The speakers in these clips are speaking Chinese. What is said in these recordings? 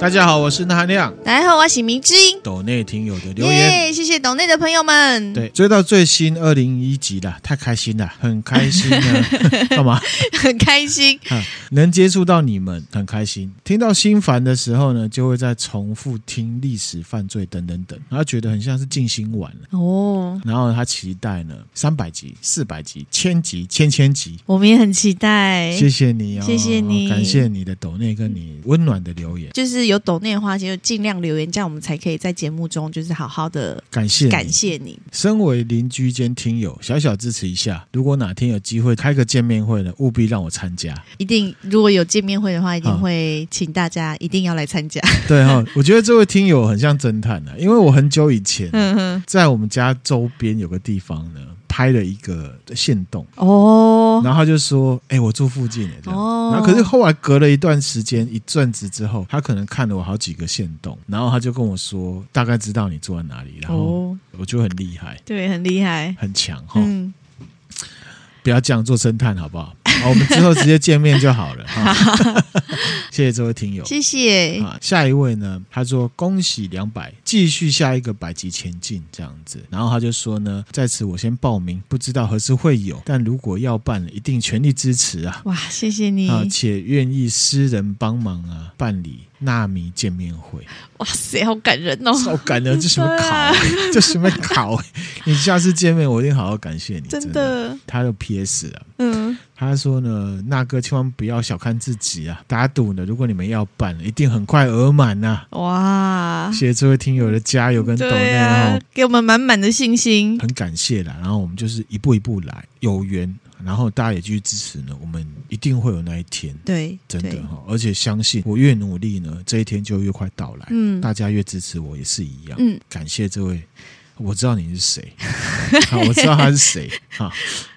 大家好，我是那含亮。大家好，我是明之音。斗内听友的留言，谢谢斗内的朋友们。对，追到最新二零一集了，太开心了，很开心呢！干嘛？很开心，能接触到你们，很开心。听到心烦的时候呢，就会再重复听历史犯罪等等等，然后觉得很像是静心丸了哦。然后他期待呢，三百集、四百集、千集、千千集，我们也很期待。谢谢你哦，谢谢你，感谢你的斗内跟你温暖的留言，就是。有抖内的话，就尽量留言，这样我们才可以在节目中就是好好的感谢感谢你。身为邻居兼听友，小小支持一下。如果哪天有机会开个见面会呢，务必让我参加。一定，如果有见面会的话，一定会请大家一定要来参加。对哈，我觉得这位听友很像侦探啊，因为我很久以前在我们家周边有个地方呢。拍了一个线动哦，然后他就说：“哎、欸，我住附近这样。哦”然后可是后来隔了一段时间，一阵子之后，他可能看了我好几个线动，然后他就跟我说：“大概知道你住在哪里。”然后我就很厉害，对，很厉害，很强哈。嗯、不要这样做侦探好不好？好，我们之后直接见面就好了。哈 谢谢这位听友，谢谢。啊，下一位呢？他说：“恭喜两百，继续下一个百级前进，这样子。”然后他就说呢：“在此我先报名，不知道何时会有，但如果要办，一定全力支持啊！”哇，谢谢你啊，且愿意私人帮忙啊办理。纳米见面会，哇塞，好感人哦！好感人，这什么考？这什么考？你下次见面，我一定好好感谢你。真的，真的他的 P.S. 啊，嗯，他说呢，那哥千万不要小看自己啊！打赌呢，如果你们要办，一定很快额满呐！哇，谢谢这位听友的加油跟抖内哦，给我们满满的信心，很感谢啦。然后我们就是一步一步来，有缘。然后大家也继续支持呢，我们一定会有那一天。对，真的哈，而且相信我越努力呢，这一天就越快到来。嗯，大家越支持我也是一样。嗯，感谢这位，我知道你是谁，我知道他是谁，哈。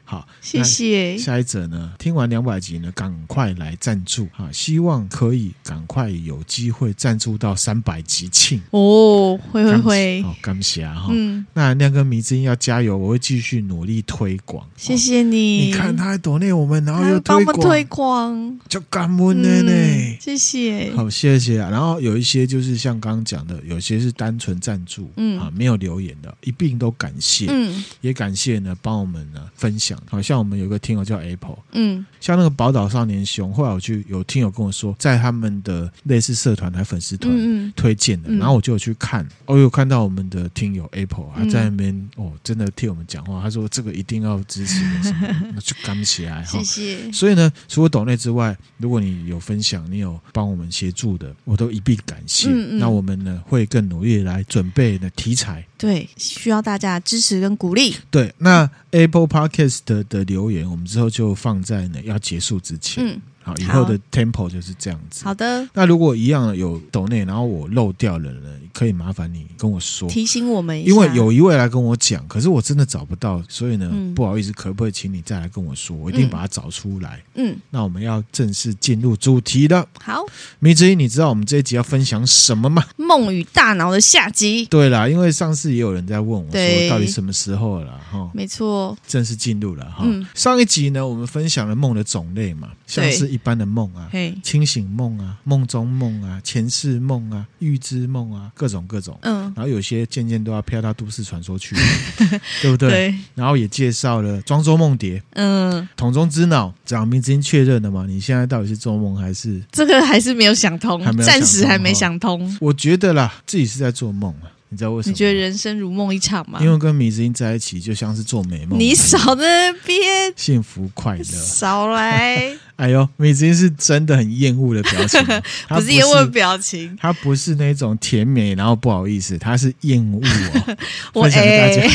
好，谢谢。下一则呢？听完两百集呢，赶快来赞助啊！希望可以赶快有机会赞助到三百集庆哦！会会会，好，感谢哈。嗯，那亮哥迷之音要加油，我会继续努力推广。谢谢你。你看他还躲内我们，然后又帮我们，推广就感恩的呢。谢谢，好，谢谢啊。然后有一些就是像刚刚讲的，有些是单纯赞助，嗯啊，没有留言的，一并都感谢。嗯，也感谢呢，帮我们呢分享。好像我们有个听友叫 Apple，嗯，像那个宝岛少年熊，后来我就有听友跟我说，在他们的类似社团还粉丝团推荐的，然后我就有去看，哦有看到我们的听友 Apple 他在那边哦，真的替我们讲话，他说这个一定要支持什么，那就干起来哈，谢谢。所以呢，除了抖内之外，如果你有分享，你有帮我们协助的，我都一并感谢。那我们呢会更努力来准备的题材。对，需要大家支持跟鼓励。对，那 Apple Podcast 的的留言，我们之后就放在呢要结束之前。嗯。好，以后的 tempo 就是这样子。好的。那如果一样有抖内，然后我漏掉了呢，可以麻烦你跟我说，提醒我们一下。因为有一位来跟我讲，可是我真的找不到，所以呢，嗯、不好意思，可不可以请你再来跟我说？我一定把它找出来。嗯。那我们要正式进入主题了。好，迷之音，你知道我们这一集要分享什么吗？梦与大脑的下集。对啦，因为上次也有人在问我说，到底什么时候了？哈，没错，正式进入了哈。嗯、上一集呢，我们分享了梦的种类嘛，像是一般的梦啊。清醒梦啊，梦中梦啊，前世梦啊，预知梦啊，各种各种。嗯，然后有些渐渐都要飘到都市传说去了，对不对？对。然后也介绍了庄周梦蝶，嗯，桶中之脑，讲明之经确认了吗？你现在到底是做梦还是？这个还是没有想通，还没有想通，暂时还没想通。我觉得啦，自己是在做梦啊。你知道为什么？你觉得人生如梦一场吗？因为跟米子英在一起，就像是做美梦。你少在那边，幸福快乐，少来。哎呦，米子英是真的很厌恶的表情，不是厌恶的表情，他不是那种甜美，然后不好意思，他是厌恶哦。我哎，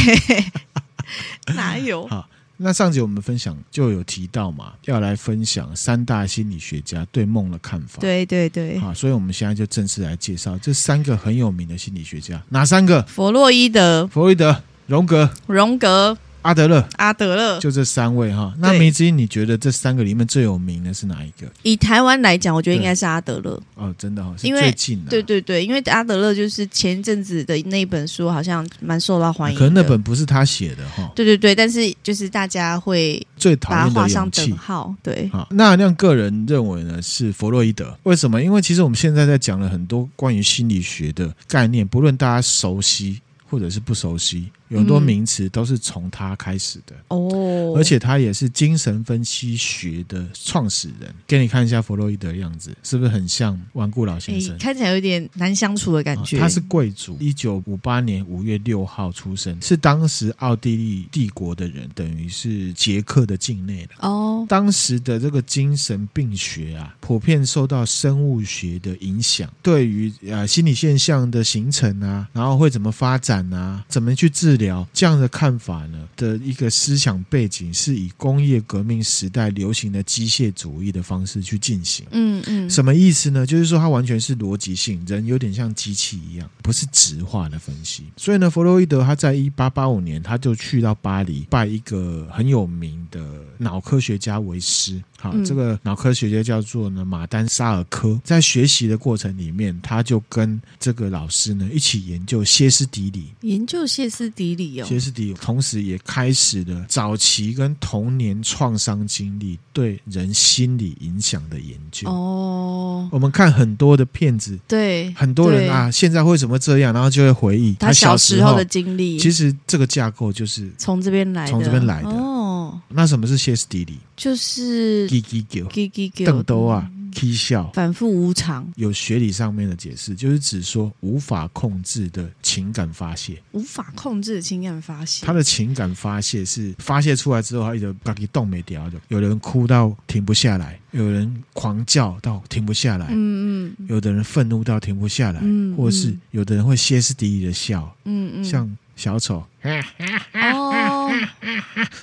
哪有？好。那上集我们分享就有提到嘛，要来分享三大心理学家对梦的看法。对对对，好，所以我们现在就正式来介绍这三个很有名的心理学家，哪三个？弗洛伊德、弗洛伊德、荣格、荣格、阿德勒、阿德勒，就这三位哈。那明姿，你觉得这三个里面最有名的是哪一个？以台湾来讲，我觉得应该是阿德勒。哦，真的哈，因为最近的，对对对，因为阿德勒就是前一阵子的那本书，好像蛮受到欢迎。可能那本不是他写的哈。对对对，但是就是大家会最讨厌的画上等号。对，好，那让个人认为呢是弗洛伊德。为什么？因为其实我们现在在讲了很多关于心理学的概念，不论大家熟悉或者是不熟悉。有很多名词都是从他开始的哦，而且他也是精神分析学的创始人。给你看一下弗洛伊德的样子，是不是很像顽固老先生？看起来有点难相处的感觉。他是贵族，一九五八年五月六号出生，是当时奥地利帝国的人，等于是捷克的境内的哦。当时的这个精神病学啊，普遍受到生物学的影响，对于呃心理现象的形成啊，然后会怎么发展啊，怎么去治。聊这样的看法呢的一个思想背景，是以工业革命时代流行的机械主义的方式去进行。嗯嗯，什么意思呢？就是说它完全是逻辑性，人有点像机器一样，不是直化的分析。所以呢，弗洛伊德他在一八八五年他就去到巴黎拜一个很有名的脑科学家为师。好，这个脑科学家叫做呢马丹沙尔科，在学习的过程里面，他就跟这个老师呢一起研究歇斯底里，研究歇斯底里哦，歇斯底里，同时也开始了早期跟童年创伤经历对人心理影响的研究。哦，我们看很多的片子，对，很多人啊，现在为什么这样，然后就会回忆他小时候的经历。其实这个架构就是从这边来的，从这边来的。哦。那什么是歇斯底里？就是叽叽叫、叽叽叫、瞪兜啊、啼笑、反复无常。有学理上面的解释，就是指说无法控制的情感发泄。无法控制的情感发泄，他的情感发泄是发泄出来之后，他一直嘎给动没掉的。有人哭到停不下来，有人狂叫到停不下来，嗯嗯，有的人愤怒到停不下来，嗯，或者是有的人会歇斯底里的笑，嗯嗯，像。小丑，哦，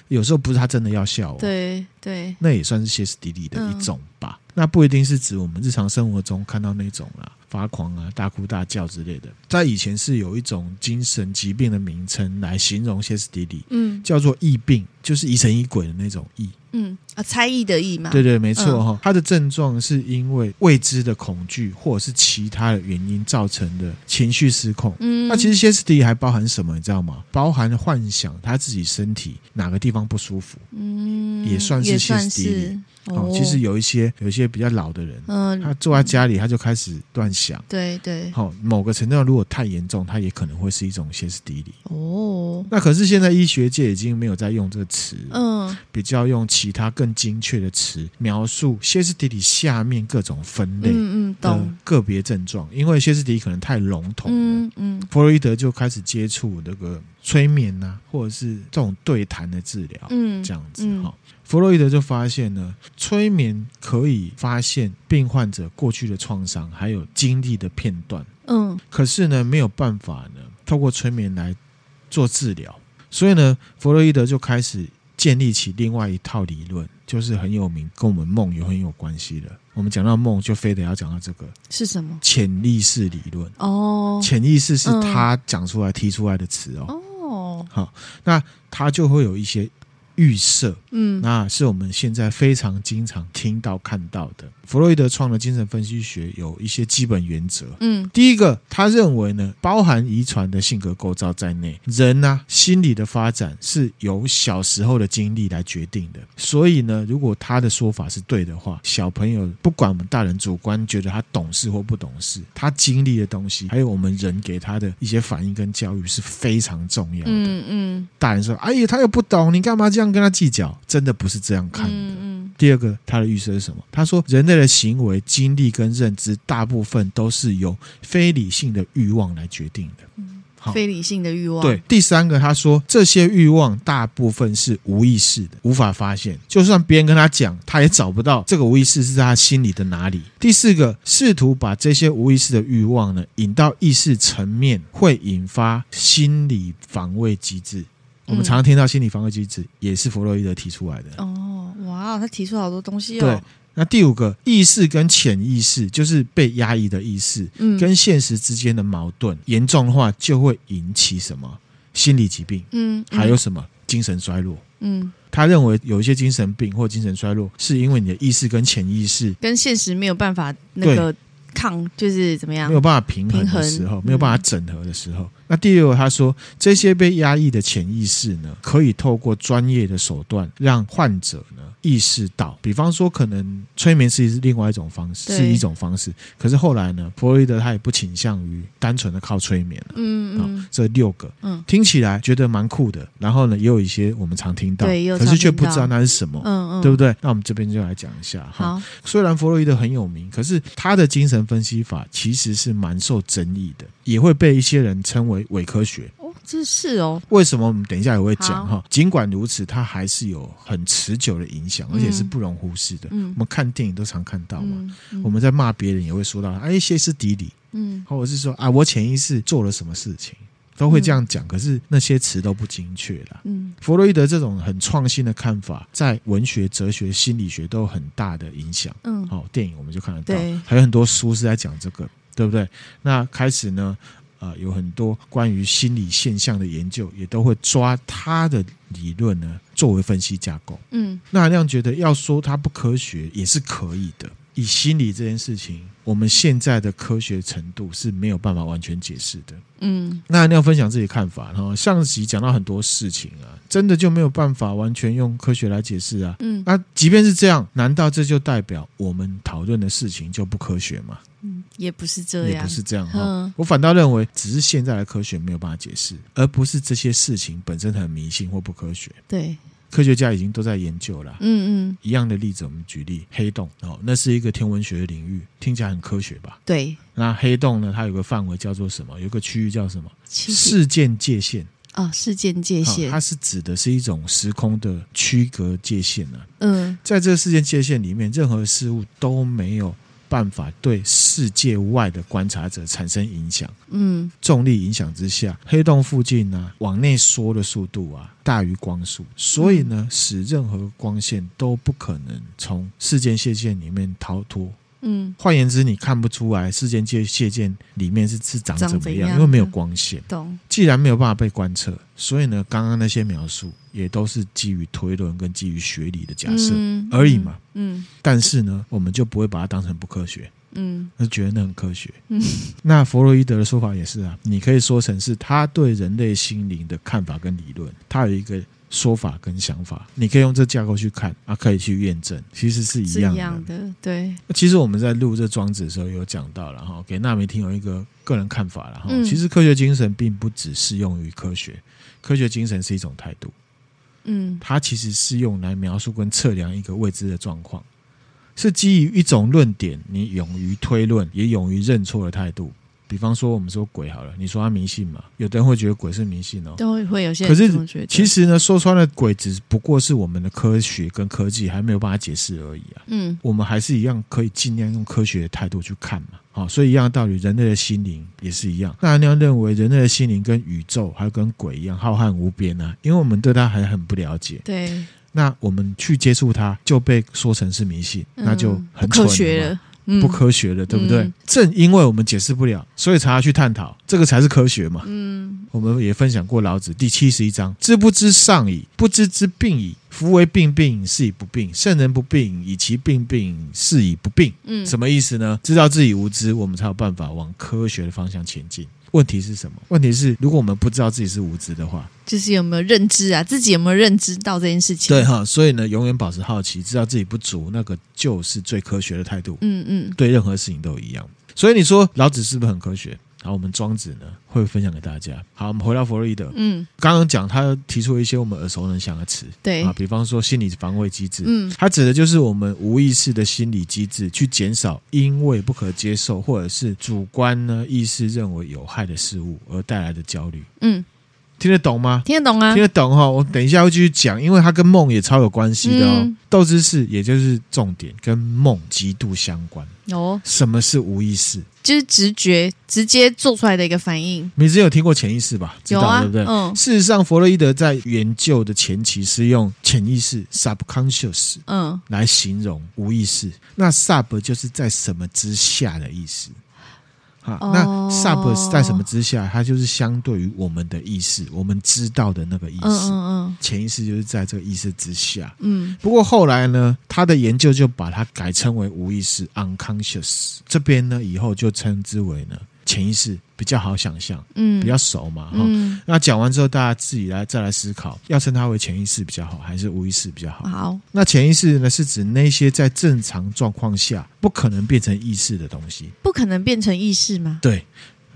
有时候不是他真的要笑，对。对，那也算是歇斯底里的一种吧。那不一定是指我们日常生活中看到那种啦，发狂啊、大哭大叫之类的。在以前是有一种精神疾病的名称来形容歇斯底里，嗯，叫做疫病，就是疑神疑鬼的那种疫。嗯啊，猜疑的疑嘛，对对，没错哈。它的症状是因为未知的恐惧或者是其他的原因造成的情绪失控。嗯，那其实歇斯底里还包含什么，你知道吗？包含幻想他自己身体哪个地方不舒服，嗯，也算是歇斯底里。哦，其实有一些有一些比较老的人，嗯，他坐在家里他就开始乱想，对对。好，某个程度上如果太严重，他也可能会是一种歇斯底里。哦，那可是现在医学界已经没有在用这个词，嗯，比较用其他更精确的词描述歇斯底里下面各种分类，嗯嗯，懂个别症状，因为歇斯底里可能太笼统了，嗯嗯，弗洛伊德就开始接触那个催眠呐，或者是这种对谈的治疗，嗯，这样子哈。弗洛伊德就发现呢，催眠可以发现病患者过去的创伤还有经历的片段，嗯，可是呢没有办法呢透过催眠来做治疗，所以呢弗洛伊德就开始建立起另外一套理论，就是很有名，跟我们梦有很有关系的。我们讲到梦，就非得要讲到这个是什么？潜意识理论。哦，潜意识是他讲出来提出来的词哦。哦，好，那他就会有一些。预设，嗯，那是我们现在非常经常听到看到的。弗洛伊德创的精神分析学有一些基本原则，嗯，第一个，他认为呢，包含遗传的性格构造在内，人呢、啊、心理的发展是由小时候的经历来决定的。所以呢，如果他的说法是对的话，小朋友不管我们大人主观觉得他懂事或不懂事，他经历的东西，还有我们人给他的一些反应跟教育是非常重要的。嗯嗯，大人说，哎呀，他又不懂，你干嘛这样跟他计较？真的不是这样看的。嗯嗯。第二个，他的预设是什么？他说，人类的行为、经历跟认知，大部分都是由非理性的欲望来决定的。非理性的欲望。对，第三个，他说这些欲望大部分是无意识的，无法发现。就算别人跟他讲，他也找不到这个无意识是在他心里的哪里。第四个，试图把这些无意识的欲望呢引到意识层面，会引发心理防卫机制。我们常常听到心理防卫机制，也是弗洛伊德提出来的。哦，哇，他提出好多东西哦。对，那第五个意识跟潜意识，就是被压抑的意识，嗯，跟现实之间的矛盾严重的话，就会引起什么心理疾病？嗯，还有什么？精神衰弱。嗯，他认为有一些精神病或精神衰弱，是因为你的意识跟潜意识跟现实没有办法那个抗，就是怎么样，没有办法平衡的时候，没有办法整合的时候。那第六，他说这些被压抑的潜意识呢，可以透过专业的手段让患者呢意识到，比方说可能催眠是另外一种方式，是一种方式。可是后来呢，弗洛伊德他也不倾向于单纯的靠催眠了。嗯嗯，这六个，嗯，听起来觉得蛮酷的。然后呢，也有一些我们常听到，对，可是却不知道那是什么，嗯嗯，对不对？那我们这边就来讲一下。好，虽然弗洛伊德很有名，可是他的精神分析法其实是蛮受争议的，也会被一些人称为。伪科学哦，这是哦。为什么我们等一下也会讲哈？尽管如此，它还是有很持久的影响，而且是不容忽视的。嗯，我们看电影都常看到嘛。我们在骂别人也会说到，哎，歇斯底里。嗯，或者是说啊，我潜意识做了什么事情，都会这样讲。可是那些词都不精确了。嗯，弗洛伊德这种很创新的看法，在文学、哲学、心理学都有很大的影响。嗯，好，电影我们就看得到，还有很多书是在讲这个，对不对？那开始呢？啊，有很多关于心理现象的研究，也都会抓他的理论呢作为分析架构。嗯，那韩亮觉得要说它不科学也是可以的。以心理这件事情，我们现在的科学程度是没有办法完全解释的。嗯，那你要分享自己看法，然后上集讲到很多事情啊，真的就没有办法完全用科学来解释啊。嗯，那即便是这样，难道这就代表我们讨论的事情就不科学吗？嗯，也不是这样，也不是这样哈。嗯、我反倒认为，只是现在的科学没有办法解释，而不是这些事情本身很迷信或不科学。对，科学家已经都在研究了。嗯嗯，一样的例子，我们举例黑洞哦，那是一个天文学的领域，听起来很科学吧？对。那黑洞呢？它有个范围叫做什么？有个区域叫什么？事件界限哦，事件界限，它是指的是一种时空的区隔界限呢。嗯，在这个事件界限里面，任何事物都没有。办法对世界外的观察者产生影响。嗯，重力影响之下，黑洞附近呢，往内缩的速度啊大于光速，所以呢，使任何光线都不可能从事件线线里面逃脱。嗯，换言之，你看不出来事件界界限里面是是长怎么样，因为没有光线。懂。既然没有办法被观测，所以呢，刚刚那些描述也都是基于推论跟基于学理的假设而已嘛。嗯。但是呢，我们就不会把它当成不科学。嗯。而觉得那很科学。嗯。那弗洛伊德的说法也是啊，你可以说成是他对人类心灵的看法跟理论，他有一个。说法跟想法，你可以用这架构去看啊，可以去验证，其实是一样的。一样的，对。其实我们在录这庄子的时候有讲到了哈，给纳米听有一个个人看法了哈。嗯、其实科学精神并不只适用于科学，科学精神是一种态度。嗯，它其实是用来描述跟测量一个未知的状况，是基于一种论点，你勇于推论，也勇于认错的态度。比方说，我们说鬼好了，你说他迷信嘛？有的人会觉得鬼是迷信哦，都会有些。可是其实呢，说穿了，鬼只不过是我们的科学跟科技还没有办法解释而已啊。嗯，我们还是一样可以尽量用科学的态度去看嘛。好，所以一样的道理，人类的心灵也是一样。那你要认为人类的心灵跟宇宙还有跟鬼一样浩瀚无边啊？因为我们对它还很不了解。对，那我们去接触它就被说成是迷信，嗯、那就很科学了。不科学的，嗯、对不对？嗯、正因为我们解释不了，所以才要去探讨，这个才是科学嘛。嗯，我们也分享过老子第七十一章：“知不知上矣，不知之病矣。夫为病病，是以不病；圣人不病，以其病病，是以不病。”嗯，什么意思呢？知道自己无知，我们才有办法往科学的方向前进。问题是什么？问题是，如果我们不知道自己是无知的话，就是有没有认知啊？自己有没有认知到这件事情？对哈，所以呢，永远保持好奇，知道自己不足，那个就是最科学的态度。嗯嗯，对任何事情都一样。所以你说老子是不是很科学？然后我们庄子呢会分享给大家。好，我们回到弗洛伊德。嗯，刚刚讲他提出了一些我们耳熟能详的词，对啊，比方说心理防卫机制。嗯，它指的就是我们无意识的心理机制，去减少因为不可接受或者是主观呢意识认为有害的事物而带来的焦虑。嗯。听得懂吗？听得懂啊，听得懂哈。我等一下会继续讲，因为它跟梦也超有关系的哦。嗯、斗知识也就是重点，跟梦极度相关。哦，什么是无意识？就是直觉，直接做出来的一个反应。你之前有听过潜意识吧？知道，有啊，对不对？嗯。事实上，弗洛伊德在研究的前期是用潜意识 （subconscious） 嗯来形容无意识。那 sub 就是在什么之下的意思。哈，那 sub 在什么之下？它就是相对于我们的意识，我们知道的那个意识，嗯嗯，潜意识就是在这个意识之下。嗯，不过后来呢，他的研究就把它改称为无意识 （unconscious）。这边呢，以后就称之为呢。潜意识比较好想象，嗯，比较熟嘛，哈、嗯。那讲完之后，大家自己来再来思考，要称它为潜意识比较好，还是无意识比较好？好。那潜意识呢，是指那些在正常状况下不可能变成意识的东西。不可能变成意识吗？对，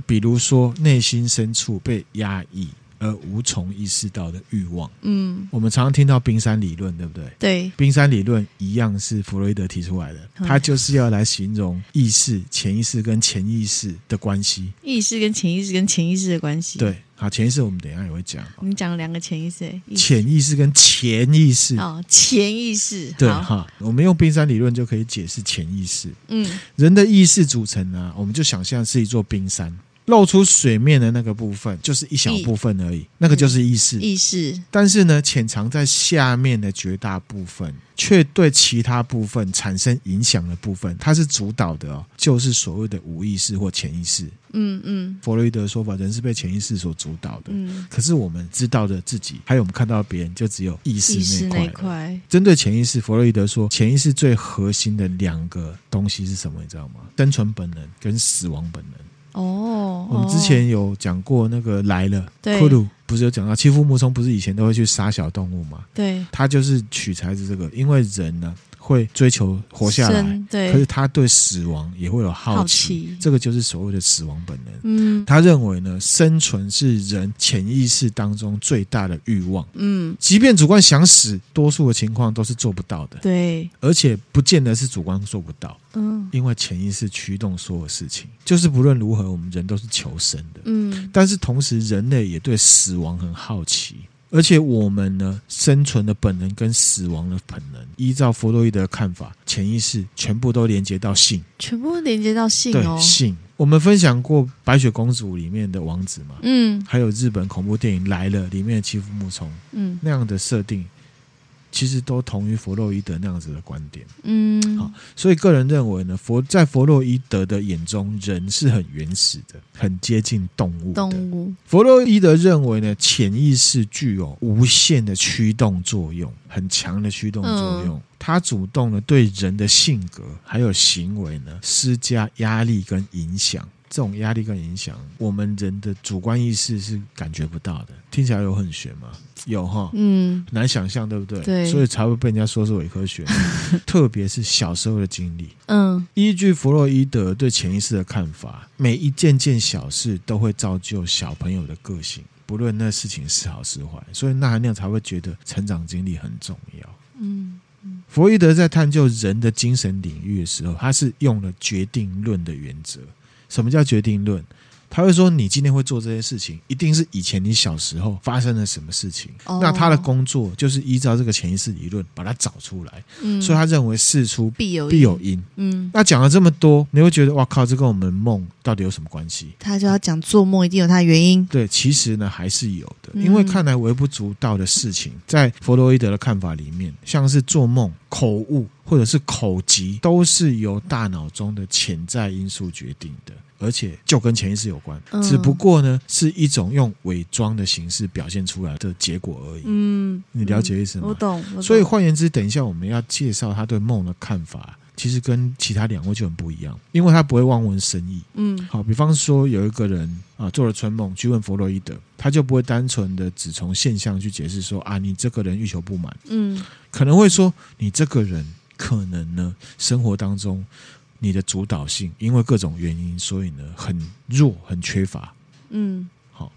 比如说内心深处被压抑。而无从意识到的欲望，嗯，我们常常听到冰山理论，对不对？对，冰山理论一样是弗洛伊德提出来的，它就是要来形容意识、潜意识跟潜意识的关系。意识跟潜意识跟潜意识的关系。对，好，潜意识我们等一下也会讲。我们讲了两个潜意识，潜意识跟潜意识。哦，潜意识。对哈，我们用冰山理论就可以解释潜意识。嗯，人的意识组成呢，我们就想象是一座冰山。露出水面的那个部分，就是一小部分而已，那个就是意识。意识。但是呢，潜藏在下面的绝大部分，却对其他部分产生影响的部分，它是主导的哦，就是所谓的无意识或潜意识。嗯嗯。弗洛伊德说法，人是被潜意识所主导的。嗯。可是我们知道的自己，还有我们看到别人，就只有意识那块。针对潜意识，弗洛伊德说，潜意识最核心的两个东西是什么？你知道吗？生存本能跟死亡本能。哦，我们之前有讲过那个来了，对，库鲁不是有讲到欺负木聪，不是以前都会去杀小动物吗？对，他就是取材自这个，因为人呢。会追求活下来，对，可是他对死亡也会有好奇，好奇，这个就是所谓的死亡本能。嗯，他认为呢，生存是人潜意识当中最大的欲望。嗯，即便主观想死，多数的情况都是做不到的。对，而且不见得是主观做不到。嗯，因为潜意识驱动所有事情，就是不论如何，我们人都是求生的。嗯，但是同时，人类也对死亡很好奇。而且我们呢，生存的本能跟死亡的本能，依照弗洛伊德的看法，潜意识全部都连接到性，全部连接到性哦。对，性。我们分享过《白雪公主》里面的王子嘛，嗯，还有日本恐怖电影《来了》里面的欺负木虫，嗯，那样的设定。其实都同于弗洛伊德那样子的观点，嗯，好，所以个人认为呢，佛在弗洛伊德的眼中，人是很原始的，很接近动物的。动物。弗洛伊德认为呢，潜意识具有无限的驱动作用，很强的驱动作用，他主动的对人的性格还有行为呢施加压力跟影响。这种压力跟影响，我们人的主观意识是感觉不到的。听起来有很玄吗？有哈，嗯，难想象，对不对？对，所以才会被人家说是伪科学。特别是小时候的经历，嗯，依据弗洛伊德对潜意识的看法，每一件件小事都会造就小朋友的个性，不论那事情是好是坏。所以那含量才会觉得成长经历很重要。嗯，弗洛伊德在探究人的精神领域的时候，他是用了决定论的原则。什么叫决定论？他会说，你今天会做这些事情，一定是以前你小时候发生了什么事情。哦、那他的工作就是依照这个潜意识理论把它找出来。嗯，所以他认为事出必有必有因。嗯，那讲了这么多，你会觉得哇靠，这跟我们梦到底有什么关系？他就要讲做梦一定有他的原因。对，其实呢还是有的，因为看来微不足道的事情，在弗洛伊德的看法里面，像是做梦、口误或者是口疾，都是由大脑中的潜在因素决定的。而且就跟潜意识有关，只不过呢是一种用伪装的形式表现出来的结果而已。嗯，你了解意思吗？我懂。我懂。所以换言之，等一下我们要介绍他对梦的看法，其实跟其他两位就很不一样，因为他不会望文生义。嗯，好，比方说有一个人啊做了春梦，去问弗洛伊德，他就不会单纯的只从现象去解释说啊，你这个人欲求不满。嗯，可能会说你这个人可能呢生活当中。你的主导性，因为各种原因，所以呢很弱，很缺乏。嗯，好，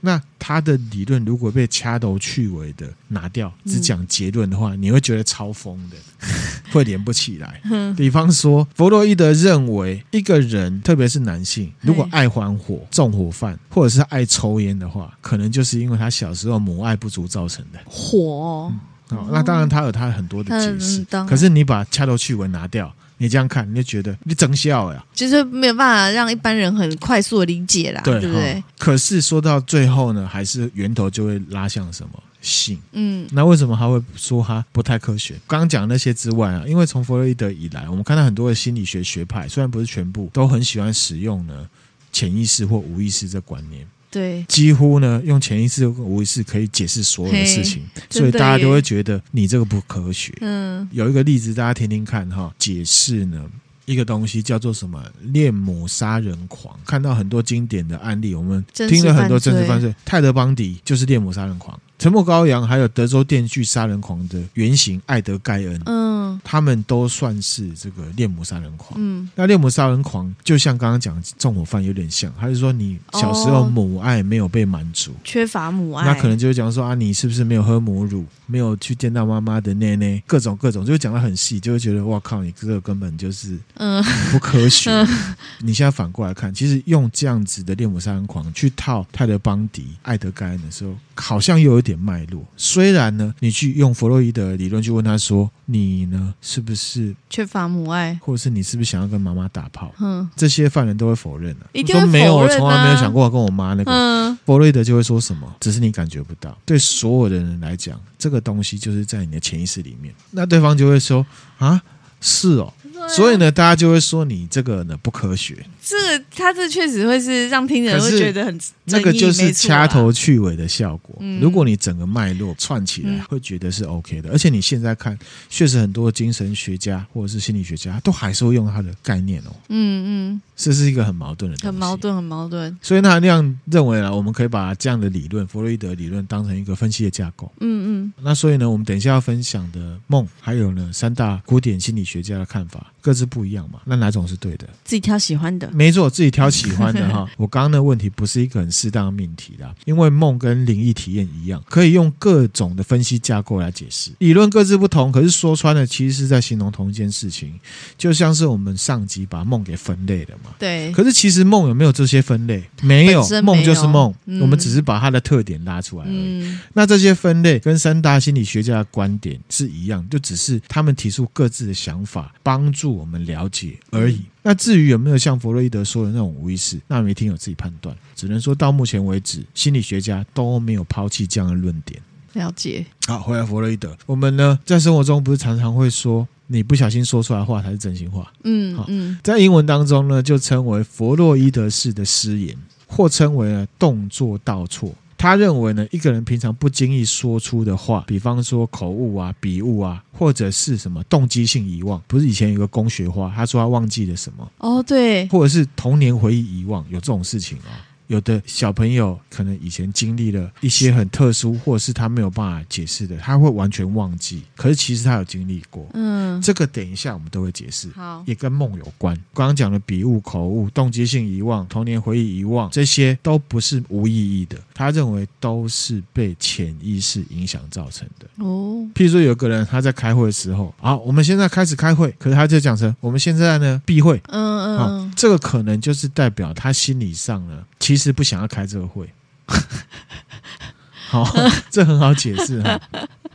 那他的理论如果被掐头去尾的拿掉，只讲结论的话，嗯、你会觉得超疯的，会连不起来。比方说，弗洛伊德认为，一个人，特别是男性，如果爱玩火、纵火犯，或者是爱抽烟的话，可能就是因为他小时候母爱不足造成的火。嗯哦，那当然，他有他很多的解释。嗯、可是你把掐头去尾拿掉，你这样看，你就觉得你整笑呀，就是没有办法让一般人很快速的理解啦，对，对不对？可是说到最后呢，还是源头就会拉向什么？性。嗯，那为什么他会说他不太科学？刚刚讲那些之外啊，因为从弗洛伊德以来，我们看到很多的心理学学派，虽然不是全部，都很喜欢使用呢潜意识或无意识这观念。对，几乎呢用潜意识跟无意识可以解释所有的事情，所以大家都会觉得你这个不科学。嗯，有一个例子大家听听看哈，解释呢。一个东西叫做什么？恋母杀人狂。看到很多经典的案例，我们听了很多真实犯罪。泰德邦迪就是恋母杀人狂。沉默羔羊，还有德州电锯杀人狂的原型艾德盖恩，嗯，他们都算是这个恋母杀人狂。嗯，那恋母杀人狂就像刚刚讲纵火犯有点像，他就说你小时候母爱没有被满足，缺乏母爱，那可能就是讲说啊，你是不是没有喝母乳，没有去见到妈妈的奶奶，各种各种，就讲的很细，就会觉得哇靠，你这个根本就是嗯不科学。嗯、你现在反过来看，其实用这样子的恋母杀人狂去套泰德邦迪、艾德盖恩的时候，好像又有点。脉络，虽然呢，你去用弗洛伊德理论去问他说，你呢是不是缺乏母爱，或者是你是不是想要跟妈妈打炮？嗯，这些犯人都会否认的、啊，说没有，我从来没有想过跟我妈那个。嗯，弗洛伊德就会说什么？只是你感觉不到。对所有的人来讲，这个东西就是在你的潜意识里面。那对方就会说啊，是哦。所以呢，大家就会说你这个呢不科学。这个他这确实会是让听人会觉得很那个就是掐头去尾的效果。嗯、如果你整个脉络串起来，会觉得是 OK 的。而且你现在看，确实很多精神学家或者是心理学家都还是会用他的概念哦。嗯嗯，这是一个很矛盾的东西。很矛盾，很矛盾。所以那那样认为呢，我们可以把这样的理论，弗洛伊德理论当成一个分析的架构。嗯嗯。那所以呢，我们等一下要分享的梦，还有呢三大古典心理学家的看法。各自不一样嘛，那哪种是对的？自己挑喜欢的，没错，自己挑喜欢的哈。我刚刚的问题不是一个很适当的命题啦，因为梦跟灵异体验一样，可以用各种的分析架构来解释。理论各自不同，可是说穿了，其实是在形容同一件事情。就像是我们上集把梦给分类了嘛，对。可是其实梦有没有这些分类？没有，梦就是梦，嗯、我们只是把它的特点拉出来而已。嗯、那这些分类跟三大心理学家的观点是一样，就只是他们提出各自的想法，帮助。我们了解而已。那至于有没有像弗洛伊德说的那种无意识，那没听友自己判断。只能说到目前为止，心理学家都没有抛弃这样的论点。了解。好，回来弗洛伊德，我们呢在生活中不是常常会说，你不小心说出来的话才是真心话。嗯，好，嗯，在英文当中呢，就称为弗洛伊德式的失言，或称为呢动作倒错。他认为呢，一个人平常不经意说出的话，比方说口误啊、笔误啊，或者是什么动机性遗忘，不是以前有个工学话，他说他忘记了什么？哦，对，或者是童年回忆遗忘，有这种事情啊。有的小朋友可能以前经历了一些很特殊，或者是他没有办法解释的，他会完全忘记。可是其实他有经历过。嗯，这个等一下我们都会解释。好，也跟梦有关。刚刚讲的笔误、口误、动机性遗忘、童年回忆遗忘，这些都不是无意义的。他认为都是被潜意识影响造成的。哦，譬如说有个人他在开会的时候，好，我们现在开始开会，可是他就讲成我们现在呢闭会。嗯嗯，好，这个可能就是代表他心理上呢，其实。是不想要开这个会，好，这很好解释哈。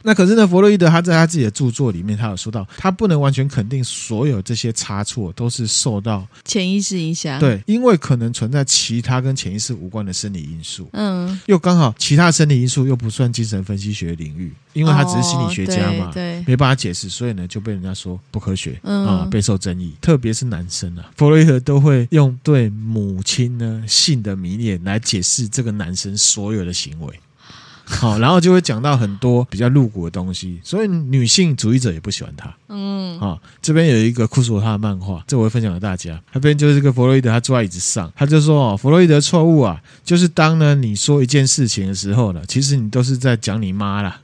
那可是呢，弗洛伊德他在他自己的著作里面，他有说到，他不能完全肯定所有这些差错都是受到潜意识影响，对，因为可能存在其他跟潜意识无关的生理因素，嗯，又刚好其他生理因素又不算精神分析学领域，因为他只是心理学家嘛，对，没办法解释，所以呢就被人家说不科学，嗯。啊，备受争议，特别是男生啊，弗洛伊德都会用对母亲呢性的迷恋来解释这个男生所有的行为。好，然后就会讲到很多比较露骨的东西，所以女性主义者也不喜欢他。嗯，好，这边有一个库索他的漫画，这我会分享给大家。他这边就是这个弗洛伊德，他坐在椅子上，他就说：“哦，弗洛伊德错误啊，就是当呢你说一件事情的时候呢，其实你都是在讲你妈啦。”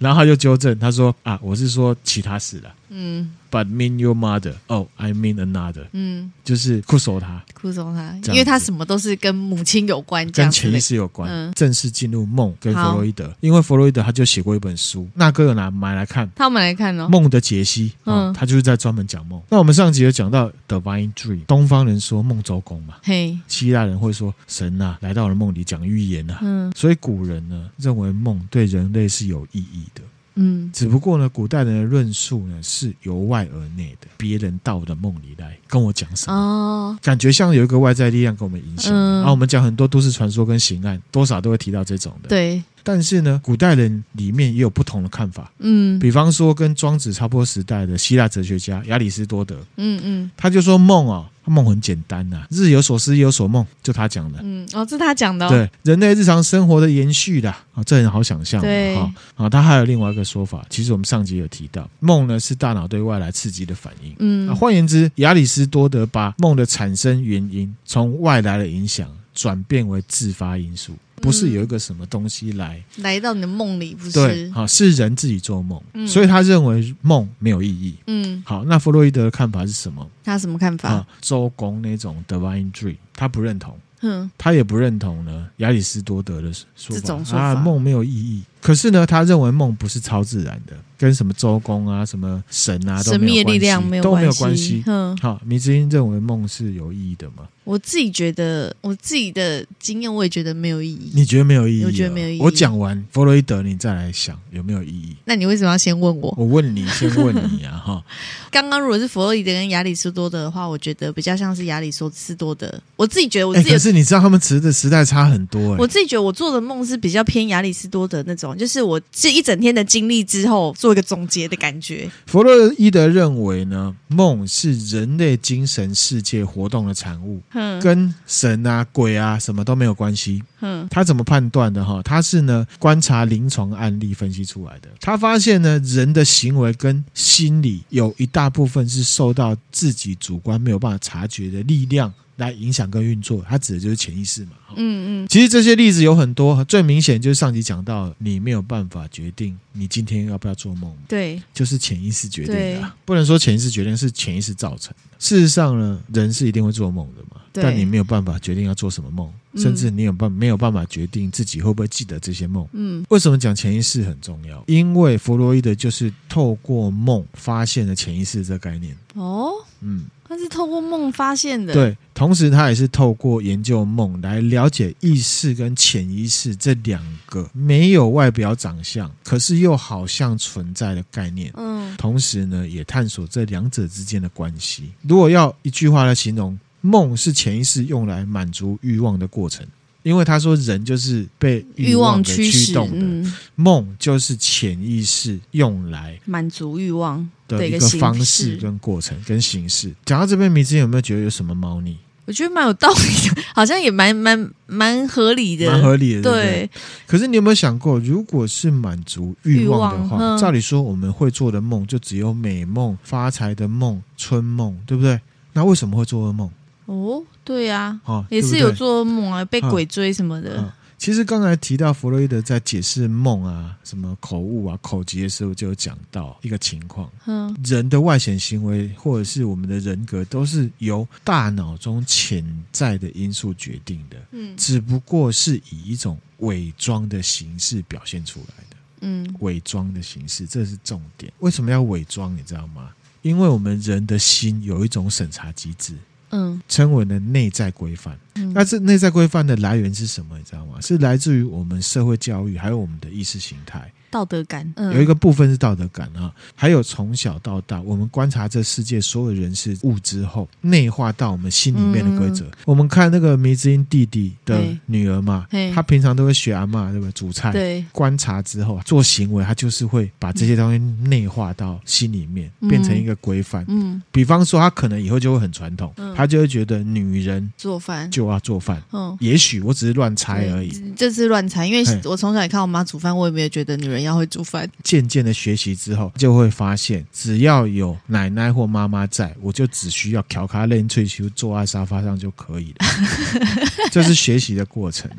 然后他就纠正，他说：“啊，我是说其他事了。”嗯。But mean your mother? Oh, I mean another. 嗯，就是哭诉他，哭诉他，因为他什么都是跟母亲有关，跟潜意识有关。嗯，正式进入梦跟弗洛伊德，因为弗洛伊德他就写过一本书，那哥有拿买来看，他买来看哦，梦的解析。嗯，他就是在专门讲梦。那我们上集有讲到 Divine Dream，东方人说梦周公嘛，嘿，希腊人会说神呐来到了梦里讲预言呐，嗯，所以古人呢认为梦对人类是有意义的。嗯，只不过呢，古代人的论述呢是由外而内的，别人到我的梦里来跟我讲什么，哦，感觉像有一个外在力量给我们影响。嗯，然后我们讲很多都市传说跟刑案，多少都会提到这种的。对。但是呢，古代人里面也有不同的看法。嗯，比方说跟庄子差不多时代的希腊哲学家亚里士多德。嗯嗯，他就说梦啊，他梦很简单呐、啊，日有所思，夜有所梦，就他讲的。嗯，哦，这是他讲的、哦。对，人类日常生活的延续的啊、哦，这很好想象。对，啊、哦，他还有另外一个说法，其实我们上集有提到，梦呢是大脑对外来刺激的反应。嗯，啊，换言之，亚里士多德把梦的产生原因从外来的影响转变为自发因素。不是有一个什么东西来来到你的梦里，不是？对，好，是人自己做梦，嗯、所以他认为梦没有意义。嗯，好，那弗洛伊德的看法是什么？他什么看法？周公那种 divine dream，他不认同。嗯，他也不认同呢亚里士多德的说法，说法啊，梦没有意义。可是呢，他认为梦不是超自然的，跟什么周公啊、什么神啊都没有关系，神秘力量没有都没有关系。嗯，好，迷之音认为梦是有意义的吗？我自己觉得，我自己的经验，我也觉得没有意义。你觉得没有意义？我觉得没有意义。我讲完弗洛伊德，你再来想有没有意义？那你为什么要先问我？我问你，先问你啊！哈，刚刚如果是弗洛伊德跟亚里士多德的话，我觉得比较像是亚里士多德。我自己觉得，我自己、欸、可是你知道他们词的时代差很多、欸。我自己觉得，我做的梦是比较偏亚里士多德那种，就是我这一整天的经历之后做一个总结的感觉。弗洛伊德认为呢，梦是人类精神世界活动的产物，嗯，跟神啊、鬼啊什么都没有关系。嗯，他怎么判断的？哈，他是呢观察临床案例分析出来的。他发现呢，人的行为跟心理有一大部分是受到自己主观没有办法察觉的力量来影响跟运作。它指的就是潜意识嘛。嗯嗯。其实这些例子有很多，最明显就是上集讲到，你没有办法决定你今天要不要做梦。对，就是潜意识决定的。不能说潜意识决定，是潜意识造成的。事实上呢，人是一定会做梦的嘛。但你没有办法决定要做什么梦，甚至你有办没有办法决定自己会不会记得这些梦。嗯，为什么讲潜意识很重要？因为弗洛伊德就是透过梦发现了潜意识这个概念。哦，嗯，他是透过梦发现的。对，同时他也是透过研究梦来了解意识跟潜意识这两个没有外表长相，可是又好像存在的概念。嗯，同时呢，也探索这两者之间的关系。如果要一句话来形容。梦是潜意识用来满足欲望的过程，因为他说人就是被欲望给驱动的，嗯、梦就是潜意识用来满足欲望的一个方式跟过程跟形式。讲到这边，迷之音有没有觉得有什么猫腻？我觉得蛮有道理的，好像也蛮蛮蛮合理的，蛮合理的。对，对，对，可是你有没有想过，如果是满足欲望的话，照理说我们会做的梦就只有美梦、发财的梦、春梦，对不对？那为什么会做噩梦？哦，对呀、啊，哦、也是有做梦啊，被鬼追什么的。其实刚才提到弗洛伊德在解释梦啊、什么口误啊、口疾的时候，就有讲到一个情况：嗯，人的外显行为或者是我们的人格，都是由大脑中潜在的因素决定的。嗯，只不过是以一种伪装的形式表现出来的。嗯，伪装的形式，这是重点。为什么要伪装？你知道吗？因为我们人的心有一种审查机制。嗯，称为了内在规范。嗯，那这内在规范的来源是什么？你知道吗？是来自于我们社会教育，还有我们的意识形态。道德感，嗯，有一个部分是道德感啊，还有从小到大，我们观察这世界所有人事物之后，内化到我们心里面的规则。嗯、我们看那个迷之音弟弟的女儿嘛，她平常都会学阿嬷，对吧？煮菜，对，观察之后做行为，她就是会把这些东西内化到心里面，嗯、变成一个规范。嗯，比方说，她可能以后就会很传统，她、嗯、就会觉得女人做饭。就要做饭。嗯，也许我只是乱猜而已，这是乱猜，因为我从小也看我妈煮饭，我也没有觉得女人。要会煮饭，渐渐的学习之后，就会发现，只要有奶奶或妈妈在，我就只需要调卡练脆球坐在沙发上就可以了。这是学习的过程。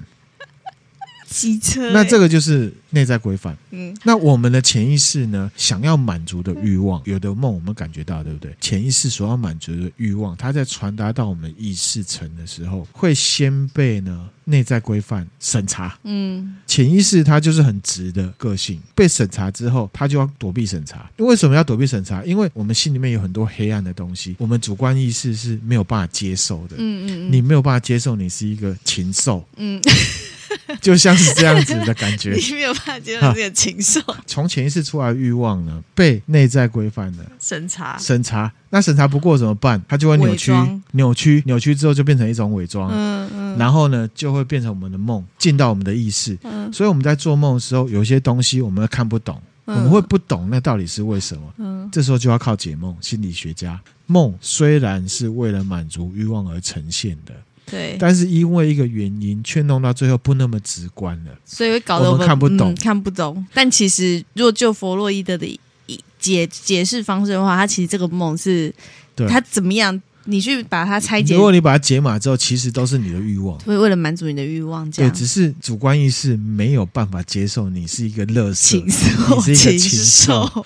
机车、欸，那这个就是内在规范。嗯，那我们的潜意识呢？想要满足的欲望，有的梦我们感觉到，对不对？潜意识所要满足的欲望，它在传达到我们意识层的时候，会先被呢内在规范审查。嗯，潜意识它就是很直的个性，被审查之后，它就要躲避审查。为什么要躲避审查？因为我们心里面有很多黑暗的东西，我们主观意识是没有办法接受的。嗯嗯，嗯你没有办法接受你是一个禽兽。嗯。就像是这样子的感觉。你没有办法接受这个禽兽。从潜意识出来的欲望呢，被内在规范的审查，审查。那审查不过怎么办？它就会扭曲，扭曲，扭曲之后就变成一种伪装。嗯嗯。然后呢，就会变成我们的梦，进到我们的意识。嗯。所以我们在做梦的时候，有些东西我们会看不懂。我们会不懂那到底是为什么？嗯，这时候就要靠解梦。心理学家，梦虽然是为了满足欲望而呈现的，对，但是因为一个原因，却弄到最后不那么直观了，所以会搞得我们，看不懂，嗯，看不懂。但其实，如果就弗洛伊德的解解释方式的话，他其实这个梦是，对。他怎么样？你去把它拆解，如果你把它解码之后，其实都是你的欲望，会为了满足你的欲望，这样。对，只是主观意识没有办法接受你是一个乐色，禽兽，你是一个禽兽，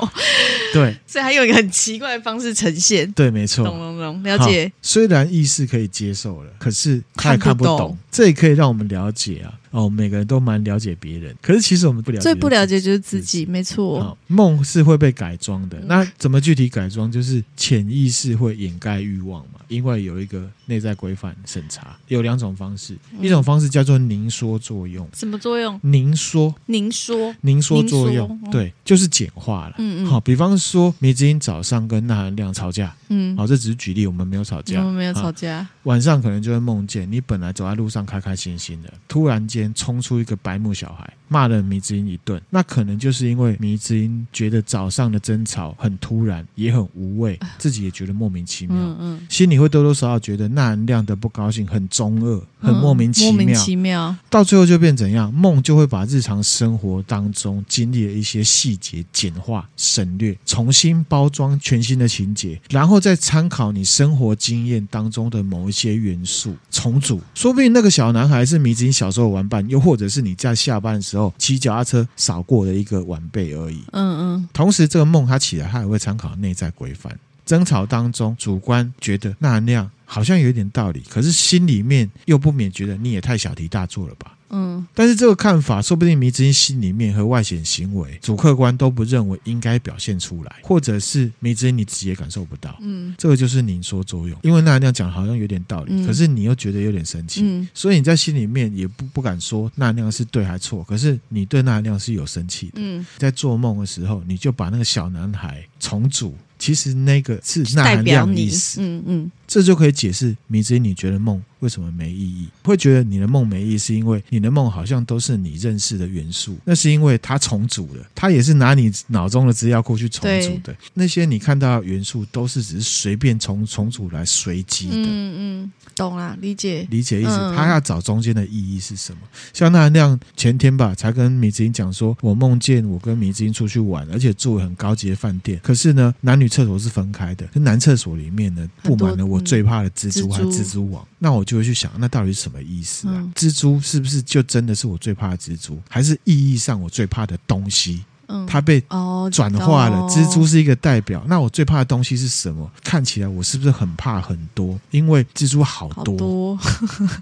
对，所以还有一个很奇怪的方式呈现，对，没错，懂懂懂，了解。虽然意识可以接受了，可是他也看不懂，不懂。这也可以让我们了解啊。哦，每个人都蛮了解别人，可是其实我们不了解，最不了解就是自己，没错。梦是会被改装的，那怎么具体改装？就是潜意识会掩盖欲望嘛，因为有一个内在规范审查，有两种方式，一种方式叫做凝缩作用。什么作用？凝缩，凝缩，凝缩作用，对，就是简化了。嗯嗯。好，比方说，迷之音早上跟纳含亮吵架，嗯，好，这只是举例，我们没有吵架，我们没有吵架。晚上可能就会梦见你本来走在路上开开心心的，突然间。冲出一个白目小孩，骂了迷之音一顿，那可能就是因为迷之音觉得早上的争吵很突然，也很无味，自己也觉得莫名其妙，嗯嗯，心里会多多少少觉得纳含量的不高兴很中二，很莫名其妙，莫名其妙，到最后就变怎样？梦就会把日常生活当中经历的一些细节简化、省略，重新包装全新的情节，然后再参考你生活经验当中的某一些元素重组，说不定那个小男孩是迷之音小时候玩伴，又或者是你在下班的时候骑脚踏车扫过的一个晚辈而已。嗯嗯。同时，这个梦他起来，他也会参考内在规范。争吵当中，主观觉得那样好像有点道理，可是心里面又不免觉得你也太小题大做了吧。嗯，但是这个看法，说不定迷之音心里面和外显行为，主客观都不认为应该表现出来，或者是迷之音你自己也感受不到。嗯，这个就是凝缩作用，因为那样讲好像有点道理，嗯、可是你又觉得有点生气，嗯、所以你在心里面也不不敢说那样是对还错，可是你对那样是有生气的。嗯，在做梦的时候，你就把那个小男孩重组。其实那个是纳含量意思，嗯嗯，这就可以解释迷之音你觉得梦为什么没意义？会觉得你的梦没意义，是因为你的梦好像都是你认识的元素，那是因为它重组了，它也是拿你脑中的资料库去重组的。那些你看到的元素都是只是随便重重组来随机的。嗯嗯，懂了，理解理解意思。他要找中间的意义是什么？像那那样前天吧，才跟米子英讲说，我梦见我跟米子英出去玩，而且住很高级的饭店，可是呢，男女。厕所是分开的，男厕所里面呢，布满了我最怕的蜘蛛和蜘蛛网。那我就会去想，那到底是什么意思啊？蜘蛛是不是就真的是我最怕的蜘蛛，还是意义上我最怕的东西？它被转化了。蜘蛛是一个代表，那我最怕的东西是什么？看起来我是不是很怕很多？因为蜘蛛好多，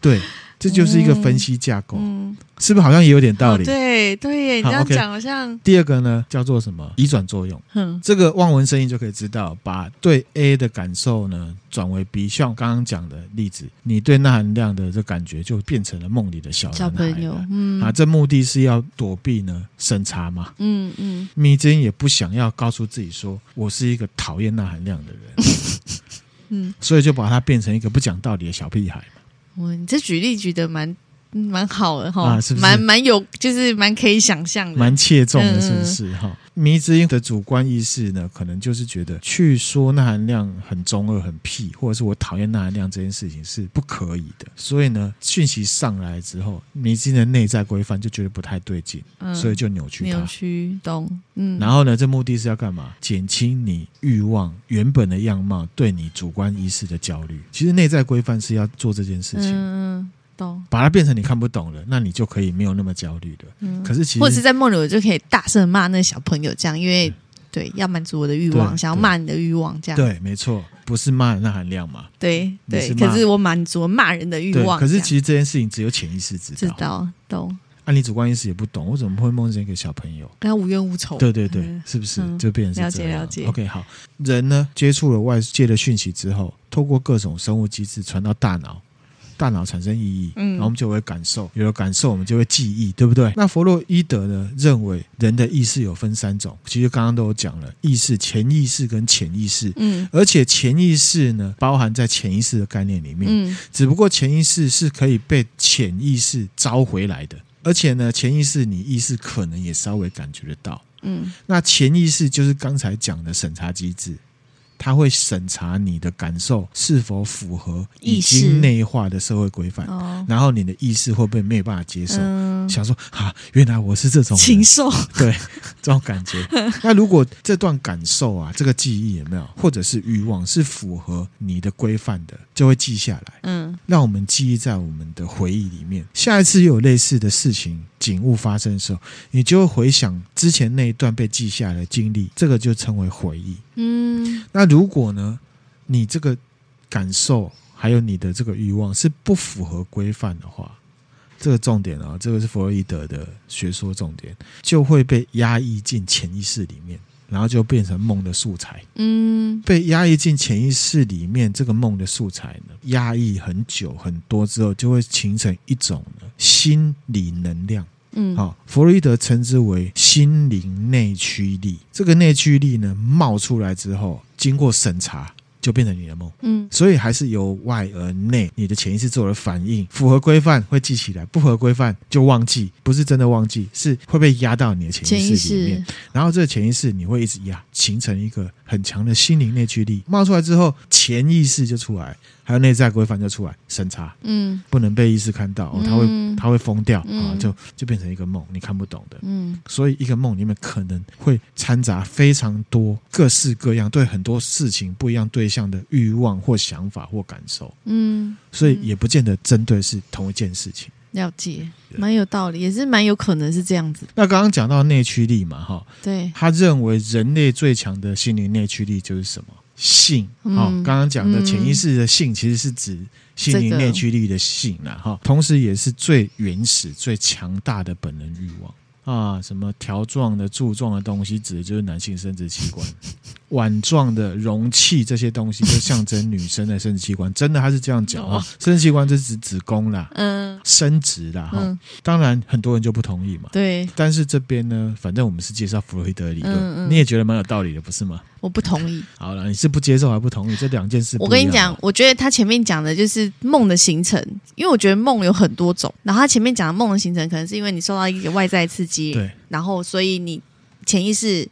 对。这就是一个分析架构，嗯、是不是好像也有点道理？哦、对对耶，你这样讲好像。第二个呢，叫做什么？移转作用。嗯，这个望文生义就可以知道，把对 A 的感受呢转为 B，像刚刚讲的例子，你对纳含量的这感觉就变成了梦里的小。小朋友，嗯啊，这目的是要躲避呢审查嘛。嗯嗯，米津也不想要告诉自己说我是一个讨厌纳含量的人，嗯，所以就把它变成一个不讲道理的小屁孩。哇，你这举例举得蛮蛮好的哈，是不是？蛮蛮有，就是蛮可以想象的，蛮切中的，是不是？哈、嗯，迷之音的主观意识呢，可能就是觉得去说纳含量很中二、很屁，或者是我讨厌纳含量这件事情是不可以的。所以呢，讯息上来之后，迷之音的内在规范就觉得不太对劲，嗯、所以就扭曲它。扭曲，懂？嗯。然后呢，这目的是要干嘛？减轻你欲望原本的样貌对你主观意识的焦虑。其实内在规范是要做这件事情。嗯。懂，把它变成你看不懂了，那你就可以没有那么焦虑了。嗯，可是其实，或者是在梦里，我就可以大声骂那小朋友，这样，因为、嗯、对，要满足我的欲望，想要骂你的欲望，这样。对，没错，不是骂那含量嘛？对对，可是我满足骂人的欲望。可是其实这件事情只有潜意识知道，知道，懂。啊，你主观意识也不懂，我怎么会梦见一个小朋友跟他无冤无仇？对对对，是不是就变成了解了解？OK，好，人呢接触了外界的讯息之后，透过各种生物机制传到大脑。大脑产生意义，嗯，然后我们就会感受，有了感受，我们就会记忆，对不对？那弗洛伊德呢，认为人的意识有分三种，其实刚刚都有讲了，意识、潜意识跟潜意识，嗯，而且潜意识呢，包含在潜意识的概念里面，嗯，只不过潜意识是可以被潜意识招回来的，而且呢，潜意识你意识可能也稍微感觉得到，嗯，那潜意识就是刚才讲的审查机制。他会审查你的感受是否符合已经内化的社会规范，然后你的意识会不会没有办法接受？嗯、想说啊，原来我是这种禽兽，对这种感觉。那如果这段感受啊，这个记忆有没有，或者是欲望是符合你的规范的，就会记下来，嗯，让我们记忆在我们的回忆里面。下一次又有类似的事情。景物发生的时候，你就会回想之前那一段被记下来的经历，这个就称为回忆。嗯，那如果呢，你这个感受还有你的这个欲望是不符合规范的话，这个重点啊，这个是弗洛伊德的学说重点，就会被压抑进潜意识里面。然后就变成梦的素材，嗯，被压抑进潜意识里面，这个梦的素材呢，压抑很久很多之后，就会形成一种呢心理能量，嗯，好，弗洛伊德称之为心灵内驱力。这个内驱力呢，冒出来之后，经过审查。就变成你的梦，嗯，所以还是由外而内，你的潜意识做了反应，符合规范会记起来，不合规范就忘记，不是真的忘记，是会被压到你的潜意识里面，然后这个潜意识你会一直压，形成一个很强的心灵内驱力，冒出来之后，潜意识就出来。还有内在规范就出来审查，嗯，不能被意识看到，哦，他会他会疯掉啊，就就变成一个梦，你看不懂的，嗯，所以一个梦里面可能会掺杂非常多各式各样对很多事情不一样对象的欲望或想法或感受，嗯，所以也不见得针对是同一件事情。了解，蛮有道理，也是蛮有可能是这样子。那刚刚讲到内驱力嘛，哈，对，他认为人类最强的心灵内驱力就是什么？性，好，刚刚讲的潜意识的性，其实是指心灵内驱力的性啦，哈，同时也是最原始、最强大的本能欲望。啊。什么条状的、柱状的东西，指的就是男性生殖器官；碗状的容器这些东西，就象征女生的生殖器官。真的，他是这样讲啊，生殖器官就是指子宫啦，嗯，生殖啦，哈。当然，很多人就不同意嘛，对。但是这边呢，反正我们是介绍弗洛伊德理论，你也觉得蛮有道理的，不是吗？我不同意。好了，你是不接受还不同意？这两件事。我跟你讲，我觉得他前面讲的就是梦的形成，因为我觉得梦有很多种。然后他前面讲的梦的形成，可能是因为你受到一个外在刺激，对，然后所以你潜意识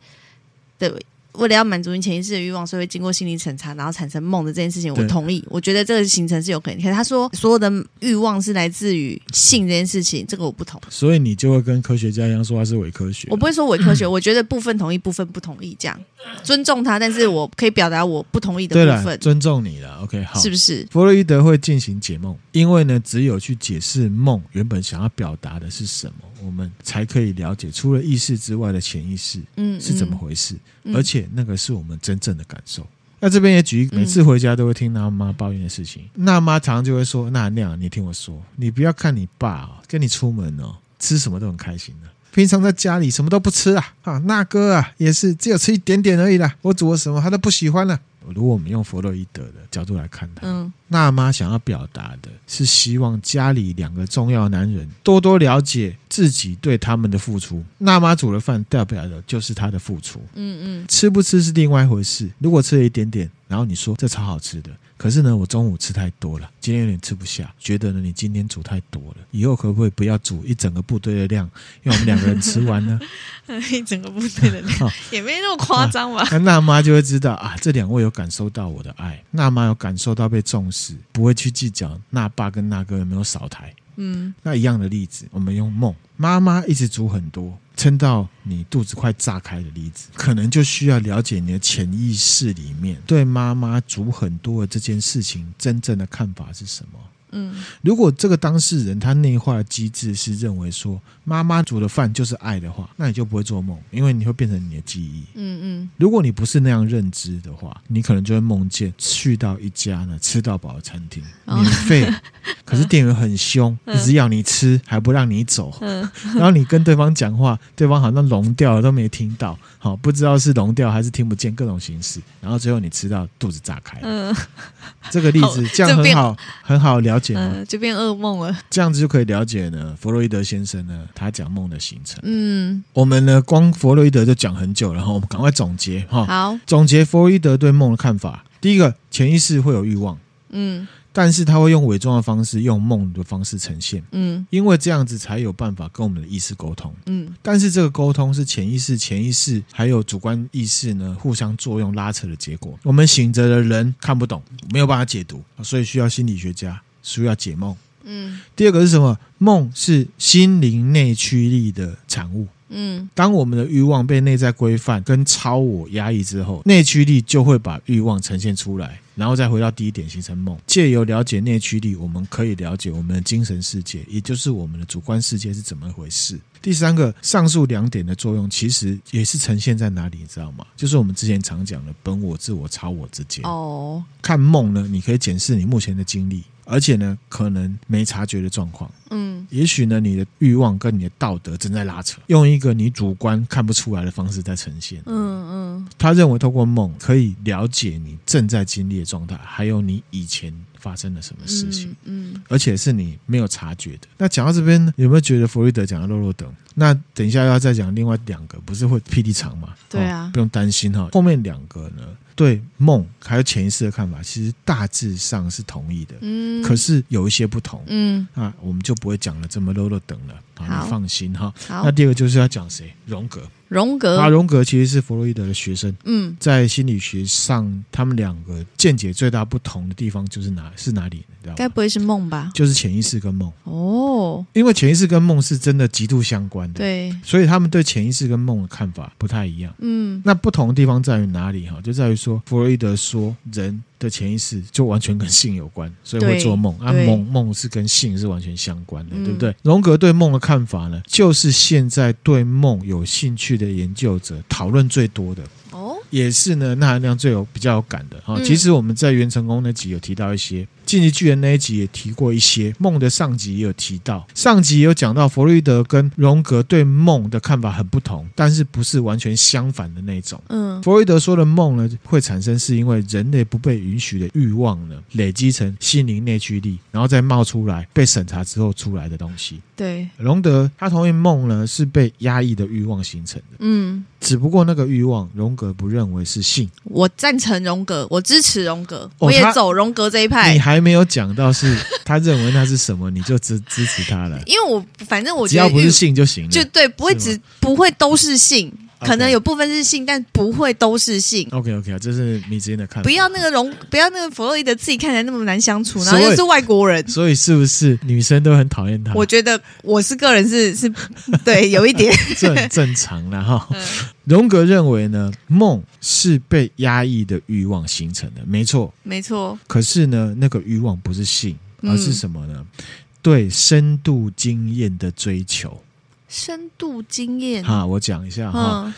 的。为了要满足你潜意识的欲望，所以会经过心理审查，然后产生梦的这件事情，我同意。我觉得这个形成是有可能。可是他说所有的欲望是来自于性这件事情，这个我不同。所以你就会跟科学家一样说他是伪科学。我不会说伪科学，我觉得部分同意，部分不同意，这样尊重他，但是我可以表达我不同意的部分。尊重你了，OK，好，是不是？弗洛伊德会进行解梦，因为呢，只有去解释梦原本想要表达的是什么，我们才可以了解除了意识之外的潜意识，嗯，是怎么回事。嗯、而且那个是我们真正的感受。那这边也举，每次回家都会听娜妈抱怨的事情。那妈常常就会说：“那那样，你听我说，你不要看你爸哦，跟你出门哦，吃什么都很开心的。平常在家里什么都不吃啊，啊，那哥啊也是只有吃一点点而已啦。我煮了什么他都不喜欢了。”如果我们用弗洛伊德的角度来看他，嗯，娜妈想要表达的是希望家里两个重要男人多多了解自己对他们的付出。娜妈煮的饭，代表的就是他的付出。嗯嗯，吃不吃是另外一回事。如果吃了一点点，然后你说这超好吃的。可是呢，我中午吃太多了，今天有点吃不下，觉得呢你今天煮太多了，以后可不可以不要煮一整个部队的量，因为我们两个人吃完呢？一整个部队的量 也没那么夸张吧？那娜妈就会知道啊，这两位有感受到我的爱，娜妈有感受到被重视，不会去计较那爸跟那哥有没有少台。嗯，那一样的例子，我们用梦，妈妈一直煮很多。撑到你肚子快炸开的例子，可能就需要了解你的潜意识里面对妈妈煮很多的这件事情真正的看法是什么。嗯，如果这个当事人他内化的机制是认为说妈妈煮的饭就是爱的话，那你就不会做梦，因为你会变成你的记忆。嗯嗯，如果你不是那样认知的话，你可能就会梦见去到一家呢吃到饱的餐厅，免费，可是店员很凶，一直要你吃，还不让你走。嗯，然后你跟对方讲话，对方好像聋掉了都没听到，好不知道是聋掉还是听不见各种形式，然后最后你吃到肚子炸开。嗯，这个例子这样很好很好聊。解吗？嗯，就变噩梦了。这样子就可以了解呢。弗洛伊德先生呢，他讲梦的形成。嗯，我们呢，光弗洛伊德就讲很久了，然后我们赶快总结哈。好，总结弗洛伊德对梦的看法。第一个，潜意识会有欲望。嗯。但是他会用伪装的方式，用梦的方式呈现，嗯，因为这样子才有办法跟我们的意识沟通，嗯。但是这个沟通是潜意识、潜意识还有主观意识呢互相作用拉扯的结果。我们醒着的人看不懂，没有办法解读，所以需要心理学家，需要解梦，嗯。第二个是什么？梦是心灵内驱力的产物。嗯，当我们的欲望被内在规范跟超我压抑之后，内驱力就会把欲望呈现出来，然后再回到第一点形成梦。借由了解内驱力，我们可以了解我们的精神世界，也就是我们的主观世界是怎么一回事。第三个，上述两点的作用其实也是呈现在哪里，你知道吗？就是我们之前常讲的本我、自我、超我之间。哦，看梦呢，你可以检视你目前的经历。而且呢，可能没察觉的状况，嗯，也许呢，你的欲望跟你的道德正在拉扯，用一个你主观看不出来的方式在呈现，嗯嗯。他认为透过梦可以了解你正在经历的状态，还有你以前发生了什么事情，嗯，嗯，而且是你没有察觉的。那讲到这边，有没有觉得弗洛伊德讲的落落等？那等一下要再讲另外两个，不是会霹雳长吗？对啊，不用担心哈。后面两个呢？对梦还有潜意识的看法，其实大致上是同意的，嗯，可是有一些不同，嗯，啊我们就不会讲了这么啰啰等了，好，你放心哈。好，那第二个就是要讲谁？荣格。荣格啊，荣格其实是弗洛伊德的学生。嗯，在心理学上，他们两个见解最大不同的地方就是哪是哪里？你知道吗？该不会是梦吧？就是潜意识跟梦哦，因为潜意识跟梦是真的极度相关的。对，所以他们对潜意识跟梦的看法不太一样。嗯，那不同的地方在于哪里？哈，就在于说，弗洛伊德说人。的潜意识就完全跟性有关，所以会做梦。啊，梦梦是跟性是完全相关的，嗯、对不对？荣格对梦的看法呢，就是现在对梦有兴趣的研究者讨论最多的。哦，也是呢，那含量最有比较有感的啊。其实我们在元成功那集有提到一些。进击巨人那一集也提过一些，梦的上集也有提到，上集也有讲到弗洛伊德跟荣格对梦的看法很不同，但是不是完全相反的那种。嗯，弗洛伊德说的梦呢会产生，是因为人类不被允许的欲望呢累积成心灵内驱力，然后再冒出来被审查之后出来的东西。对，荣德他同意梦呢是被压抑的欲望形成的。嗯，只不过那个欲望，荣格不认为是性。我赞成荣格，我支持荣格，我也走荣格这一派。你还。没有讲到是他认为那是什么，你就支支持他了。因为我反正我觉得只要不是性就行了，就对，不会只不会都是性，可能有部分是性，但不会都是性。OK OK 啊，这是你之间的看法。不要那个荣，不要那个弗洛伊德自己看起来那么难相处，然后又是外国人，所以是不是女生都很讨厌他？我觉得我是个人是是，对，有一点 这很正常了哈。荣格认为呢，梦是被压抑的欲望形成的，没错，没错。可是呢，那个欲望不是性，而是什么呢？嗯、对深度经验的追求。深度经验，哈，我讲一下哈。嗯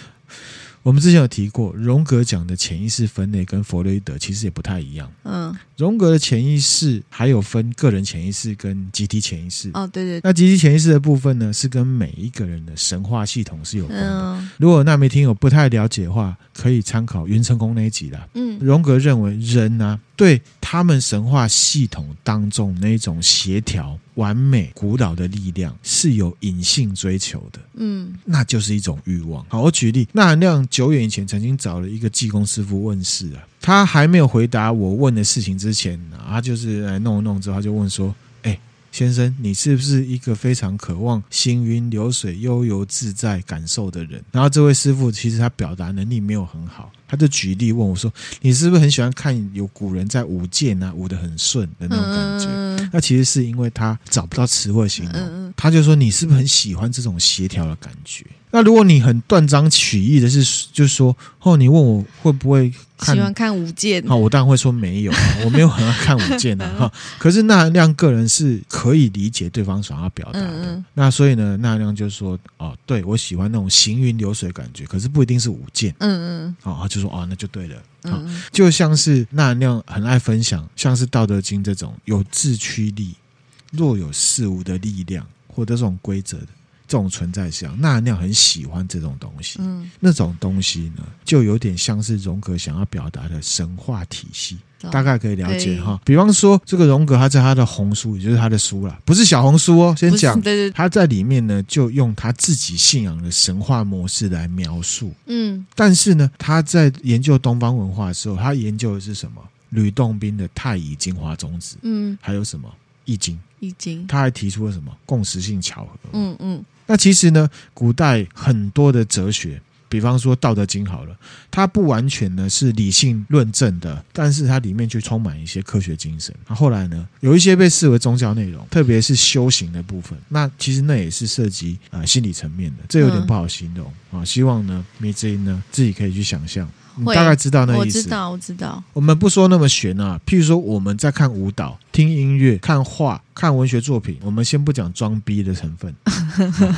我们之前有提过，荣格讲的潜意识分类跟弗洛伊德其实也不太一样。嗯，荣格的潜意识还有分个人潜意识跟集体潜意识。哦，对对。那集体潜意识的部分呢，是跟每一个人的神话系统是有关的。嗯、如果那没听友不太了解的话，可以参考袁成功那一集啦。嗯，荣格认为人呢、啊，对他们神话系统当中那种协调。完美古老的力量是有隐性追求的，嗯，那就是一种欲望。好，我举例，那含量久远以前曾经找了一个技工师傅问事啊，他还没有回答我问的事情之前，他就是来弄一弄之后，他就问说：“哎，先生，你是不是一个非常渴望行云流水、悠游自在感受的人？”然后这位师傅其实他表达能力没有很好。他就举例问我说：“你是不是很喜欢看有古人在舞剑啊，舞的很顺的那种感觉？”嗯、那其实是因为他找不到词汇形容。嗯、他就说：“你是不是很喜欢这种协调的感觉？”那如果你很断章取义的是，就是说，哦，你问我会不会看喜欢看舞剑？好，我当然会说没有，我没有很爱看舞剑的哈。可是那亮个人是可以理解对方想要表达的。嗯嗯，那所以呢，那亮就说：“哦，对我喜欢那种行云流水的感觉，可是不一定是舞剑。”嗯嗯，好，他就说：“哦，那就对了。”嗯，就像是纳亮很爱分享，像是《道德经》这种有自驱力、若有似无的力量或者这种规则的。这种存在像，纳兰亮很喜欢这种东西。嗯，那种东西呢，就有点像是荣格想要表达的神话体系。大概可以了解哈，比方说这个荣格他在他的红书，也就是他的书啦，不是小红书哦，先讲，对对，他在里面呢就用他自己信仰的神话模式来描述，嗯，但是呢他在研究东方文化的时候，他研究的是什么？吕洞宾的太乙精华宗旨，嗯，还有什么易经？易经，他还提出了什么共识性巧合？嗯嗯，那其实呢，古代很多的哲学。比方说《道德经》好了，它不完全呢是理性论证的，但是它里面却充满一些科学精神。那后来呢，有一些被视为宗教内容，特别是修行的部分，那其实那也是涉及啊、心理层面的，这有点不好形容啊。希望呢，迷之音呢自己可以去想象。你大概知道那意思，我知道，我知道。我们不说那么玄啊，譬如说我们在看舞蹈、听音乐、看画、看文学作品，我们先不讲装逼的成分，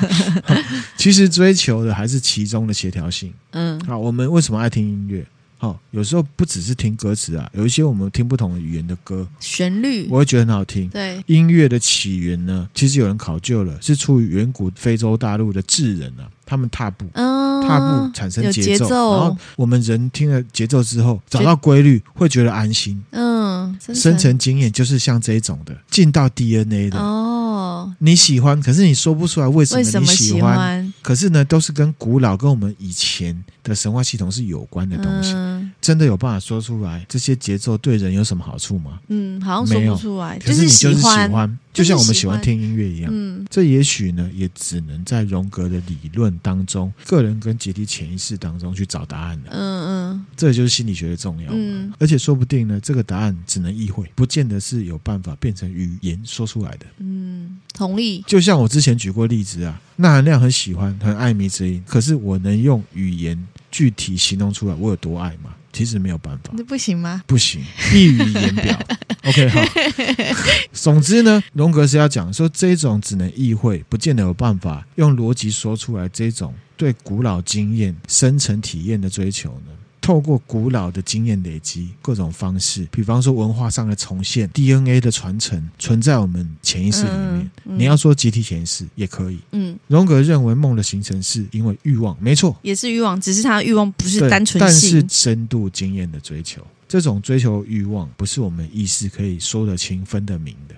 其实追求的还是其中的协调性。嗯，好，我们为什么爱听音乐？好，有时候不只是听歌词啊，有一些我们听不同的语言的歌，旋律，我会觉得很好听。对，音乐的起源呢，其实有人考究了，是出于远古非洲大陆的智人啊。他们踏步，嗯踏步产生节奏，然后我们人听了节奏之后，找到规律，会觉得安心。嗯，深层经验就是像这种的，进到 DNA 的。哦，你喜欢，可是你说不出来为什么你喜欢。可是呢，都是跟古老、跟我们以前的神话系统是有关的东西。真的有办法说出来这些节奏对人有什么好处吗？嗯，好像说不出来。可是你就是喜欢，就像我们喜欢听音乐一样。嗯，这也许呢，也只能在荣格的理论。当中，个人跟集体潜意识当中去找答案了，嗯嗯，这就是心理学的重要，嗯，而且说不定呢，这个答案只能意会，不见得是有办法变成语言说出来的，嗯，同意。就像我之前举过例子啊，那含量很喜欢，很爱迷之音，可是我能用语言具体形容出来我有多爱吗？其实没有办法，那不行吗？不行，溢于言表。OK，好。总之呢，荣 格是要讲说，这种只能意会，不见得有办法用逻辑说出来。这种对古老经验、深层体验的追求呢？透过古老的经验累积，各种方式，比方说文化上的重现、DNA 的传承，存在我们潜意识里面。嗯嗯、你要说集体潜意识也可以。嗯，荣格认为梦的形成是因为欲望，没错，也是欲望，只是他的欲望不是单纯，但是深度经验的追求，这种追求欲望不是我们意识可以说得清、分得明的。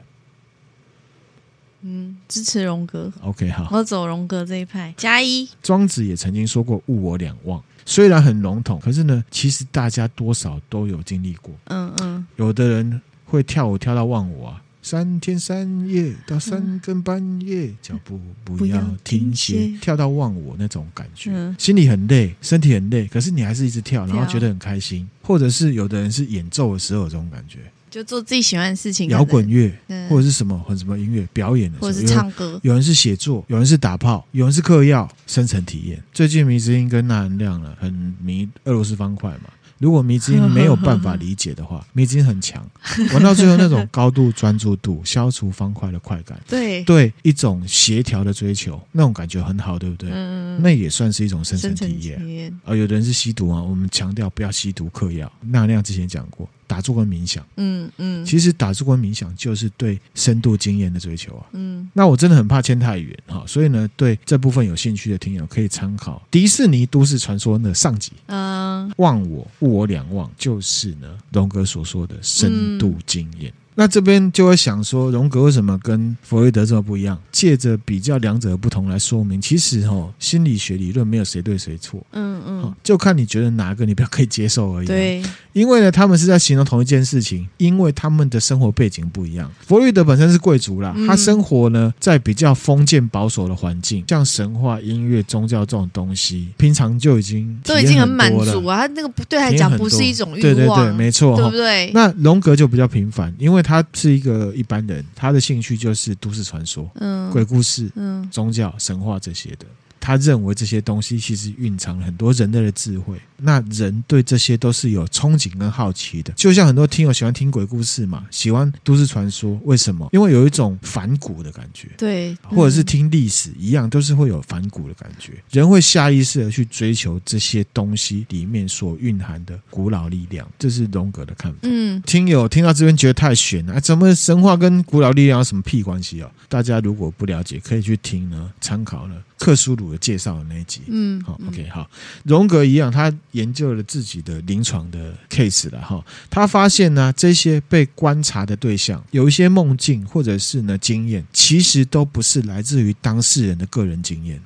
嗯，支持荣格。OK，好，我走荣格这一派。加一，庄子也曾经说过“物我两忘”。虽然很笼统，可是呢，其实大家多少都有经历过。嗯嗯，有的人会跳舞跳到忘我啊，三天三夜到三更半夜，脚步不要停歇，跳到忘我那种感觉，心里很累，身体很累，可是你还是一直跳，然后觉得很开心。或者是有的人是演奏的时候有这种感觉。就做自己喜欢的事情，摇滚乐或者是什么或者什么音乐表演的或者是唱歌。有人是写作，有人是打炮，有人是嗑药，深层体验。最近迷之音跟纳兰亮了，很迷俄罗斯方块嘛。如果迷之音没有办法理解的话，迷之音很强，玩到最后那种高度专注度，消除方块的快感，对对，一种协调的追求，那种感觉很好，对不对？嗯，那也算是一种深层体验。而有的人是吸毒啊，我们强调不要吸毒、嗑药。纳兰亮之前讲过。打坐跟冥想，嗯嗯，其实打坐跟冥想就是对深度经验的追求啊，嗯，那我真的很怕牵太远哈，所以呢，对这部分有兴趣的听友可以参考。迪士尼都市传说的上集，嗯，忘我物我两忘，就是呢龙哥所说的深度经验。嗯那这边就会想说，荣格为什么跟弗洛伊德这么不一样？借着比较两者的不同来说明，其实哦，心理学理论没有谁对谁错，嗯嗯，就看你觉得哪个你比较可以接受而已。对，因为呢，他们是在形容同一件事情，因为他们的生活背景不一样。弗洛伊德本身是贵族啦，他生活呢在比较封建保守的环境，像神话、音乐、宗教这种东西，平常就已经都已经很满足啊。他那个不对他来讲不是一种欲望，对对对，没错，对不对？那荣格就比较平凡，因为。他是一个一般人，他的兴趣就是都市传说、嗯、鬼故事、嗯、宗教、神话这些的。他认为这些东西其实蕴藏了很多人类的智慧。那人对这些都是有憧憬跟好奇的，就像很多听友喜欢听鬼故事嘛，喜欢都市传说，为什么？因为有一种反骨的感觉，对，或者是听历史一样，都是会有反骨的感觉。人会下意识的去追求这些东西里面所蕴含的古老力量，这是荣格的看法。嗯，听友听到这边觉得太玄了，怎么神话跟古老力量有什么屁关系哦？大家如果不了解，可以去听呢，参考了克苏鲁的介绍的那一集。嗯，好，OK，好，荣格一样，他研究了自己的临床的 case 了哈。他发现呢，这些被观察的对象有一些梦境或者是呢经验，其实都不是来自于当事人的个人经验。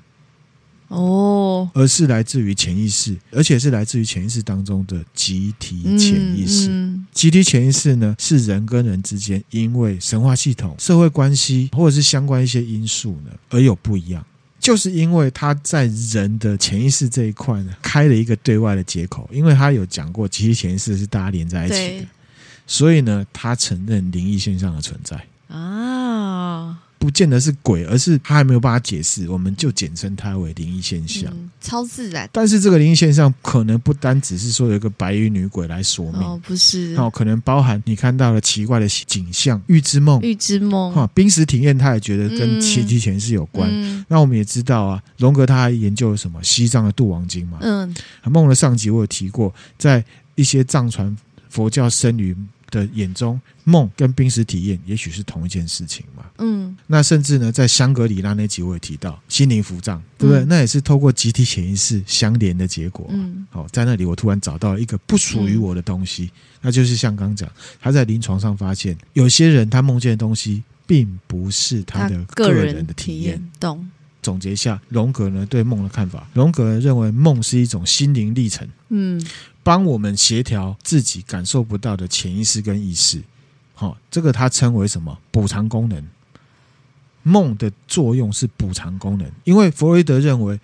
哦，而是来自于潜意识，而且是来自于潜意识当中的集体潜意识。嗯嗯、集体潜意识呢，是人跟人之间因为神话系统、社会关系或者是相关一些因素呢，而有不一样。就是因为他在人的潜意识这一块呢，开了一个对外的接口，因为他有讲过其实潜意识是大家连在一起的，所以呢，他承认灵异现象的存在。啊。不见得是鬼，而是他还没有办法解释，我们就简称它为灵异现象，嗯，超自然。但是这个灵异现象可能不单只是说有一个白衣女鬼来索命，哦，不是，哦，可能包含你看到了奇怪的景象、预知梦、预知梦，哈，濒死体验，他也觉得跟七七前世有关。嗯，那我们也知道啊，荣格他还研究了什么西藏的度王经嘛，嗯，梦的上集我有提过，在一些藏传佛教僧侣的眼中，梦跟濒死体验也许是同一件事情嘛。嗯，那甚至呢，在香格里拉那集我也提到心灵符帐，对不对？嗯、那也是透过集体潜意识相连的结果。嗯，好，在那里我突然找到了一个不属于我的东西，嗯、那就是像刚讲，他在临床上发现，有些人他梦见的东西并不是他的个人的体验。懂。总结一下，荣格呢对梦的看法，荣格认为梦是一种心灵历程。嗯。帮我们协调自己感受不到的潜意识跟意识，好，这个它称为什么？补偿功能。梦的作用是补偿功能，因为弗洛伊德认为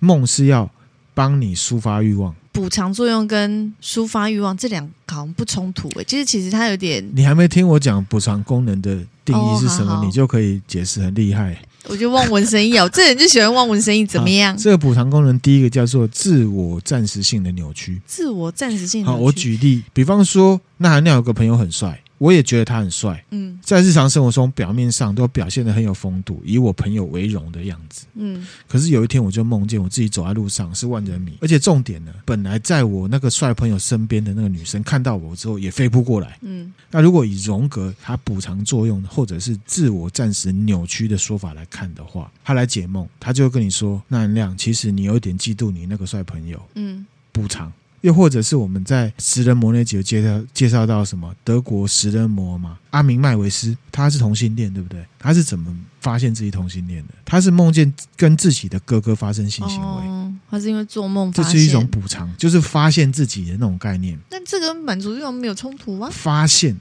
梦是要帮你抒发欲望。补偿作用跟抒发欲望这两个好像不冲突诶，其实其实它有点。你还没听我讲补偿功能的定义是什么，哦、好好你就可以解释很厉害。我觉得望文生义哦，这人就喜欢望文生义，怎么样？这个补偿功能，第一个叫做自我暂时性的扭曲。自我暂时性。好，我举例，比方说，那韩亮有个朋友很帅。我也觉得他很帅，嗯，在日常生活中表面上都表现得很有风度，以我朋友为荣的样子，嗯。可是有一天我就梦见我自己走在路上是万人迷，而且重点呢，本来在我那个帅朋友身边的那个女生看到我之后也飞扑过来，嗯。那如果以荣格他补偿作用或者是自我暂时扭曲的说法来看的话，他来解梦，他就会跟你说：“那韩亮，其实你有点嫉妒你那个帅朋友，嗯，补偿。”又或者是我们在食人魔那集有介绍介绍到什么德国食人魔嘛？阿明麦维斯他是同性恋，对不对？他是怎么发现自己同性恋的？他是梦见跟自己的哥哥发生性行为，哦、他是因为做梦。这是一种补偿，就是发现自己的那种概念。但这个满足欲望没有冲突吗？发现，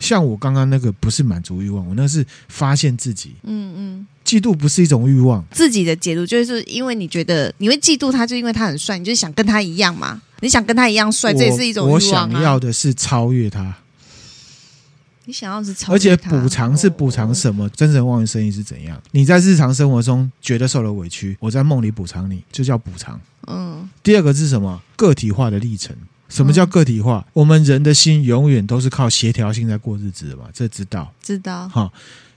像我刚刚那个不是满足欲望，我那是发现自己。嗯嗯，嫉妒不是一种欲望。自己的解读就是因为你觉得你会嫉妒他，就因为他很帅，你就想跟他一样嘛。你想跟他一样帅，这也是一种欲望啊。我想要的是超越他。你想要的是超越他，而且补偿是补偿什么？真正望文生意是怎样？你在日常生活中觉得受了委屈，我在梦里补偿你，就叫补偿。嗯。第二个是什么？个体化的历程。什么叫个体化？我们人的心永远都是靠协调性在过日子的嘛？这知道？知道。好。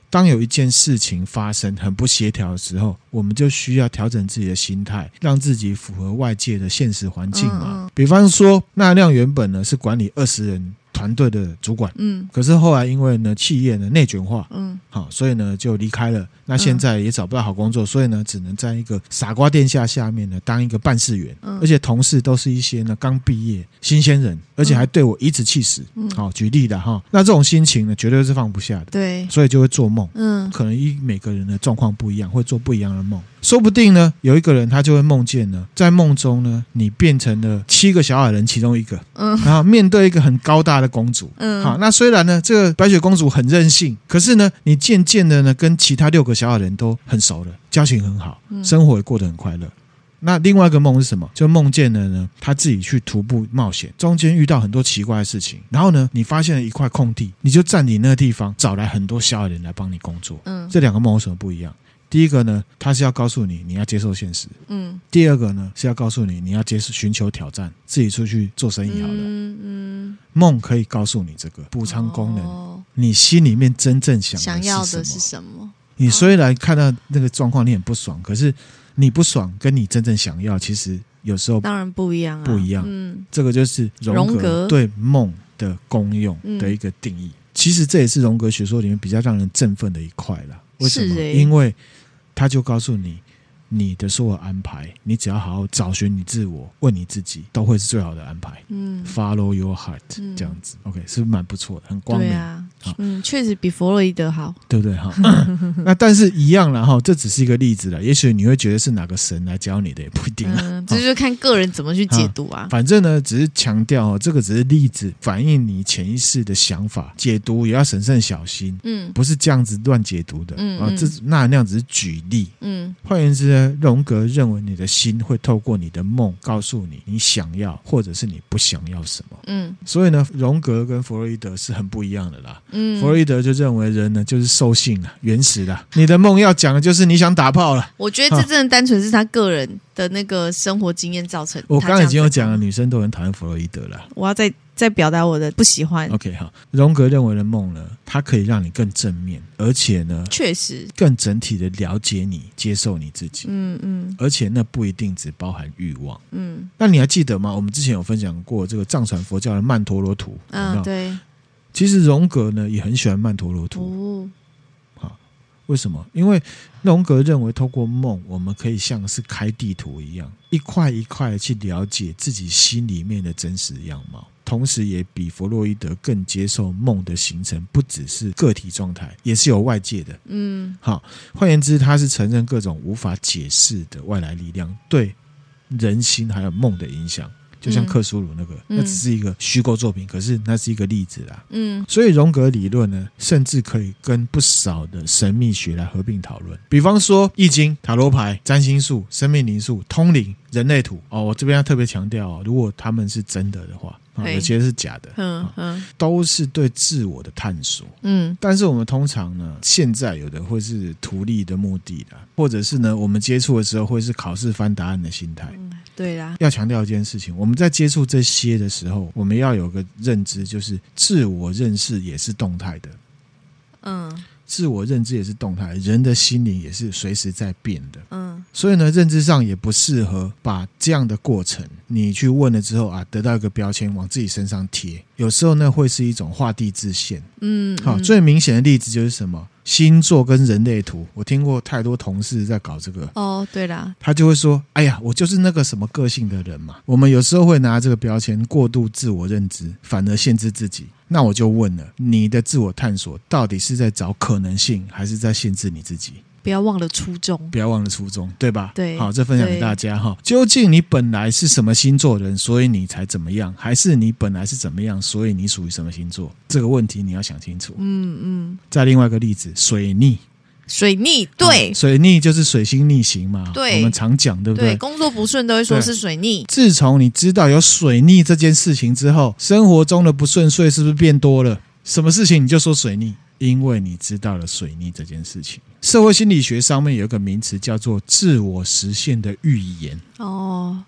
当有一件事情发生很不协调的时候，我们就需要调整自己的心态，让自己符合外界的现实环境嘛。比方说，那亮原本呢是管理二十人团队的主管，嗯，可是后来因为呢企业呢内卷化，嗯，好，所以呢就离开了。那现在也找不到好工作，所以呢只能在一个傻瓜殿下下面呢当一个办事员，而且同事都是一些呢刚毕业新鲜人，而且还对我颐指气使。好，举例的哈，那这种心情呢绝对是放不下的，对，所以就会做梦，嗯，可能一每个人的状况不一样，会做不一样的梦。说不定呢，有一个人他就会梦见呢，在梦中呢，你变成了七个小矮人其中一个，嗯，然后面对一个很高大的公主，嗯，好，那虽然呢，这个白雪公主很任性，可是呢，你渐渐的呢，跟其他六个小矮人都很熟了，交情很好，生活也过得很快乐。嗯，那另外一个梦是什么？就梦见了呢，他自己去徒步冒险，中间遇到很多奇怪的事情，然后呢，你发现了一块空地，你就占领那个地方，找来很多小矮人来帮你工作。嗯，这两个梦有什么不一样？第一个呢，他是要告诉你你要接受现实，嗯。第二个呢是要告诉你你要接受寻求挑战，自己出去做生意好了。嗯嗯。梦可以告诉你这个补偿功能，哦、你心里面真正想想要的是什么？你虽然看到那个状况你很不爽，可是你不爽跟你真正想要，其实有时候当然不一样，不一样。嗯，这个就是荣格对梦的功用的一个定义。其实这也是荣格学说里面比较让人振奋的一块了。为什么？因为他就告诉你，你的所有安排，你只要好好找寻你自我，问你自己，都会是最好的安排。嗯，Follow your heart，、嗯、这样子，OK，是不是蛮不错的，很光明。嗯，确实比弗洛伊德好，对不对？哈，那但是一样了哈，这只是一个例子了。也许你会觉得是哪个神来教你的，也不一定。嗯，这就看个人怎么去解读啊。反正呢，只是强调哦，这个只是例子，反映你潜意识的想法，解读也要审慎小心。嗯，不是这样子乱解读的。嗯，啊，这那那样只是举例。嗯，换言之呢，荣格认为你的心会透过你的梦告诉你你想要或者是你不想要什么。嗯，所以呢，荣格跟弗洛伊德是很不一样的啦。嗯，弗洛伊德就认为人呢就是兽性啊，原始的。你的梦要讲的就是你想打炮了。我觉得这真的单纯是他个人的那个生活经验造成。我刚刚已经有讲了，女生都很讨厌弗洛伊德了。我要再再表达我的不喜欢。OK，好。荣格认为的梦呢，它可以让你更正面，而且呢，确实更整体的了解你、接受你自己。嗯嗯。而且那不一定只包含欲望。嗯。那你还记得吗？我们之前有分享过这个藏传佛教的曼陀罗图。嗯，对。其实荣格呢也很喜欢曼陀罗图，好，为什么？因为荣格认为，透过梦，我们可以像是开地图一样，一块一块的去了解自己心里面的真实样貌，同时也比弗洛伊德更接受梦的形成不只是个体状态，也是有外界的。嗯，好，换言之，他是承认各种无法解释的外来力量对人心还有梦的影响。就像克苏鲁那个，嗯、那只是一个虚构作品，可是那是一个例子啦。嗯，所以荣格理论呢，甚至可以跟不少的神秘学来合并讨论。比方说《易经》、塔罗牌、占星术、生命灵数、通灵、人类图。哦，我这边要特别强调哦，如果他们是真的的话。有些是假的，嗯嗯，都是对自我的探索，嗯，但是我们通常呢，现在有的会是图利的目的的，或者是呢，我们接触的时候会是考试翻答案的心态，嗯，对啦。要强调一件事情，我们在接触这些的时候，我们要有个认知，就是自我认识也是动态的，嗯。自我认知也是动态，人的心灵也是随时在变的。嗯，所以呢，认知上也不适合把这样的过程，你去问了之后啊，得到一个标签往自己身上贴。有时候呢，会是一种画地自限。嗯，好，最明显的例子就是什么？星座跟人类图，我听过太多同事在搞这个。哦，对啦，他就会说：“哎呀，我就是那个什么个性的人嘛。”我们有时候会拿这个标签过度自我认知，反而限制自己。那我就问了，你的自我探索到底是在找可能性，还是在限制你自己？不要忘了初衷，不要忘了初衷，对吧？对，好，这分享给大家哈。究竟你本来是什么星座人，所以你才怎么样？还是你本来是怎么样，所以你属于什么星座？这个问题你要想清楚。嗯嗯。再另外一个例子，水逆，水逆，对，水逆就是水星逆行嘛。对，我们常讲，对不对？对，工作不顺都会说是水逆。自从你知道有水逆这件事情之后，生活中的不顺遂是不是变多了？什么事情你就说水逆？因为你知道了水逆这件事情，社会心理学上面有一个名词叫做自我实现的预言。哦，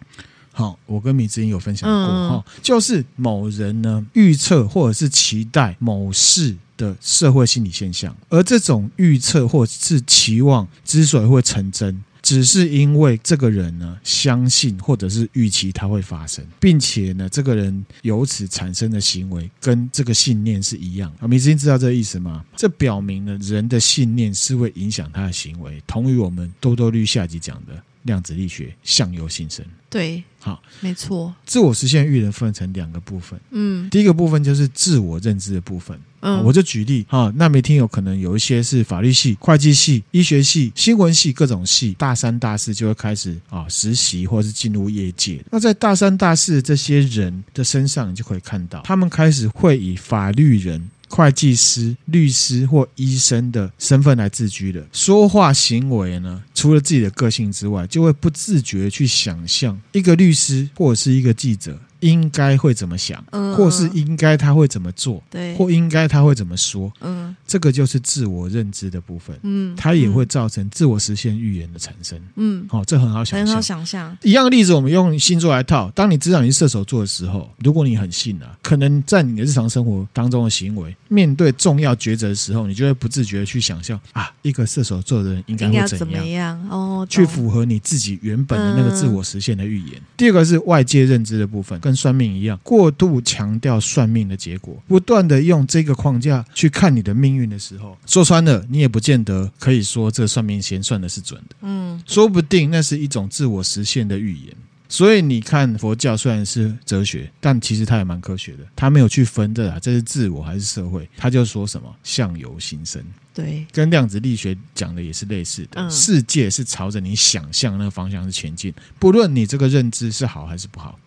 好，我跟米之音有分享过哈，嗯、就是某人呢预测或者是期待某事的社会心理现象，而这种预测或者是期望之所以会成真。只是因为这个人呢，相信或者是预期它会发生，并且呢，这个人由此产生的行为跟这个信念是一样。啊，你知道这个意思吗？这表明了人的信念是会影响他的行为，同于我们多多绿下集讲的量子力学相由心生。对，好，没错。自我实现预言分成两个部分，嗯，第一个部分就是自我认知的部分。嗯，我就举例哈，那没听有可能有一些是法律系、会计系、医学系、新闻系各种系，大三、大四就会开始啊实习或者是进入业界。那在大三、大四这些人的身上，你就可以看到，他们开始会以法律人。会计师、律师或医生的身份来自居的说话行为呢，除了自己的个性之外，就会不自觉去想象一个律师或者是一个记者。应该会怎么想，嗯、或是应该他会怎么做，对，或应该他会怎么说，嗯，这个就是自我认知的部分，嗯，它也会造成自我实现预言的产生，嗯，好、哦，这很好想象，很好想象。一样的例子，我们用星座来套。当你知道你是射手座的时候，如果你很信啊，可能在你的日常生活当中的行为，面对重要抉择的时候，你就会不自觉的去想象啊，一个射手座的人应该会怎么样？哦，去符合你自己原本的那个自我实现的预言。嗯、第二个是外界认知的部分。跟算命一样，过度强调算命的结果，不断的用这个框架去看你的命运的时候，说穿了，你也不见得可以说这算命先算的是准的。嗯，说不定那是一种自我实现的预言。所以你看，佛教虽然是哲学，但其实它也蛮科学的。它没有去分的啊，这是自我还是社会？他就说什么相由心生，对，跟量子力学讲的也是类似的。世界是朝着你想象那个方向是前进，不论你这个认知是好还是不好。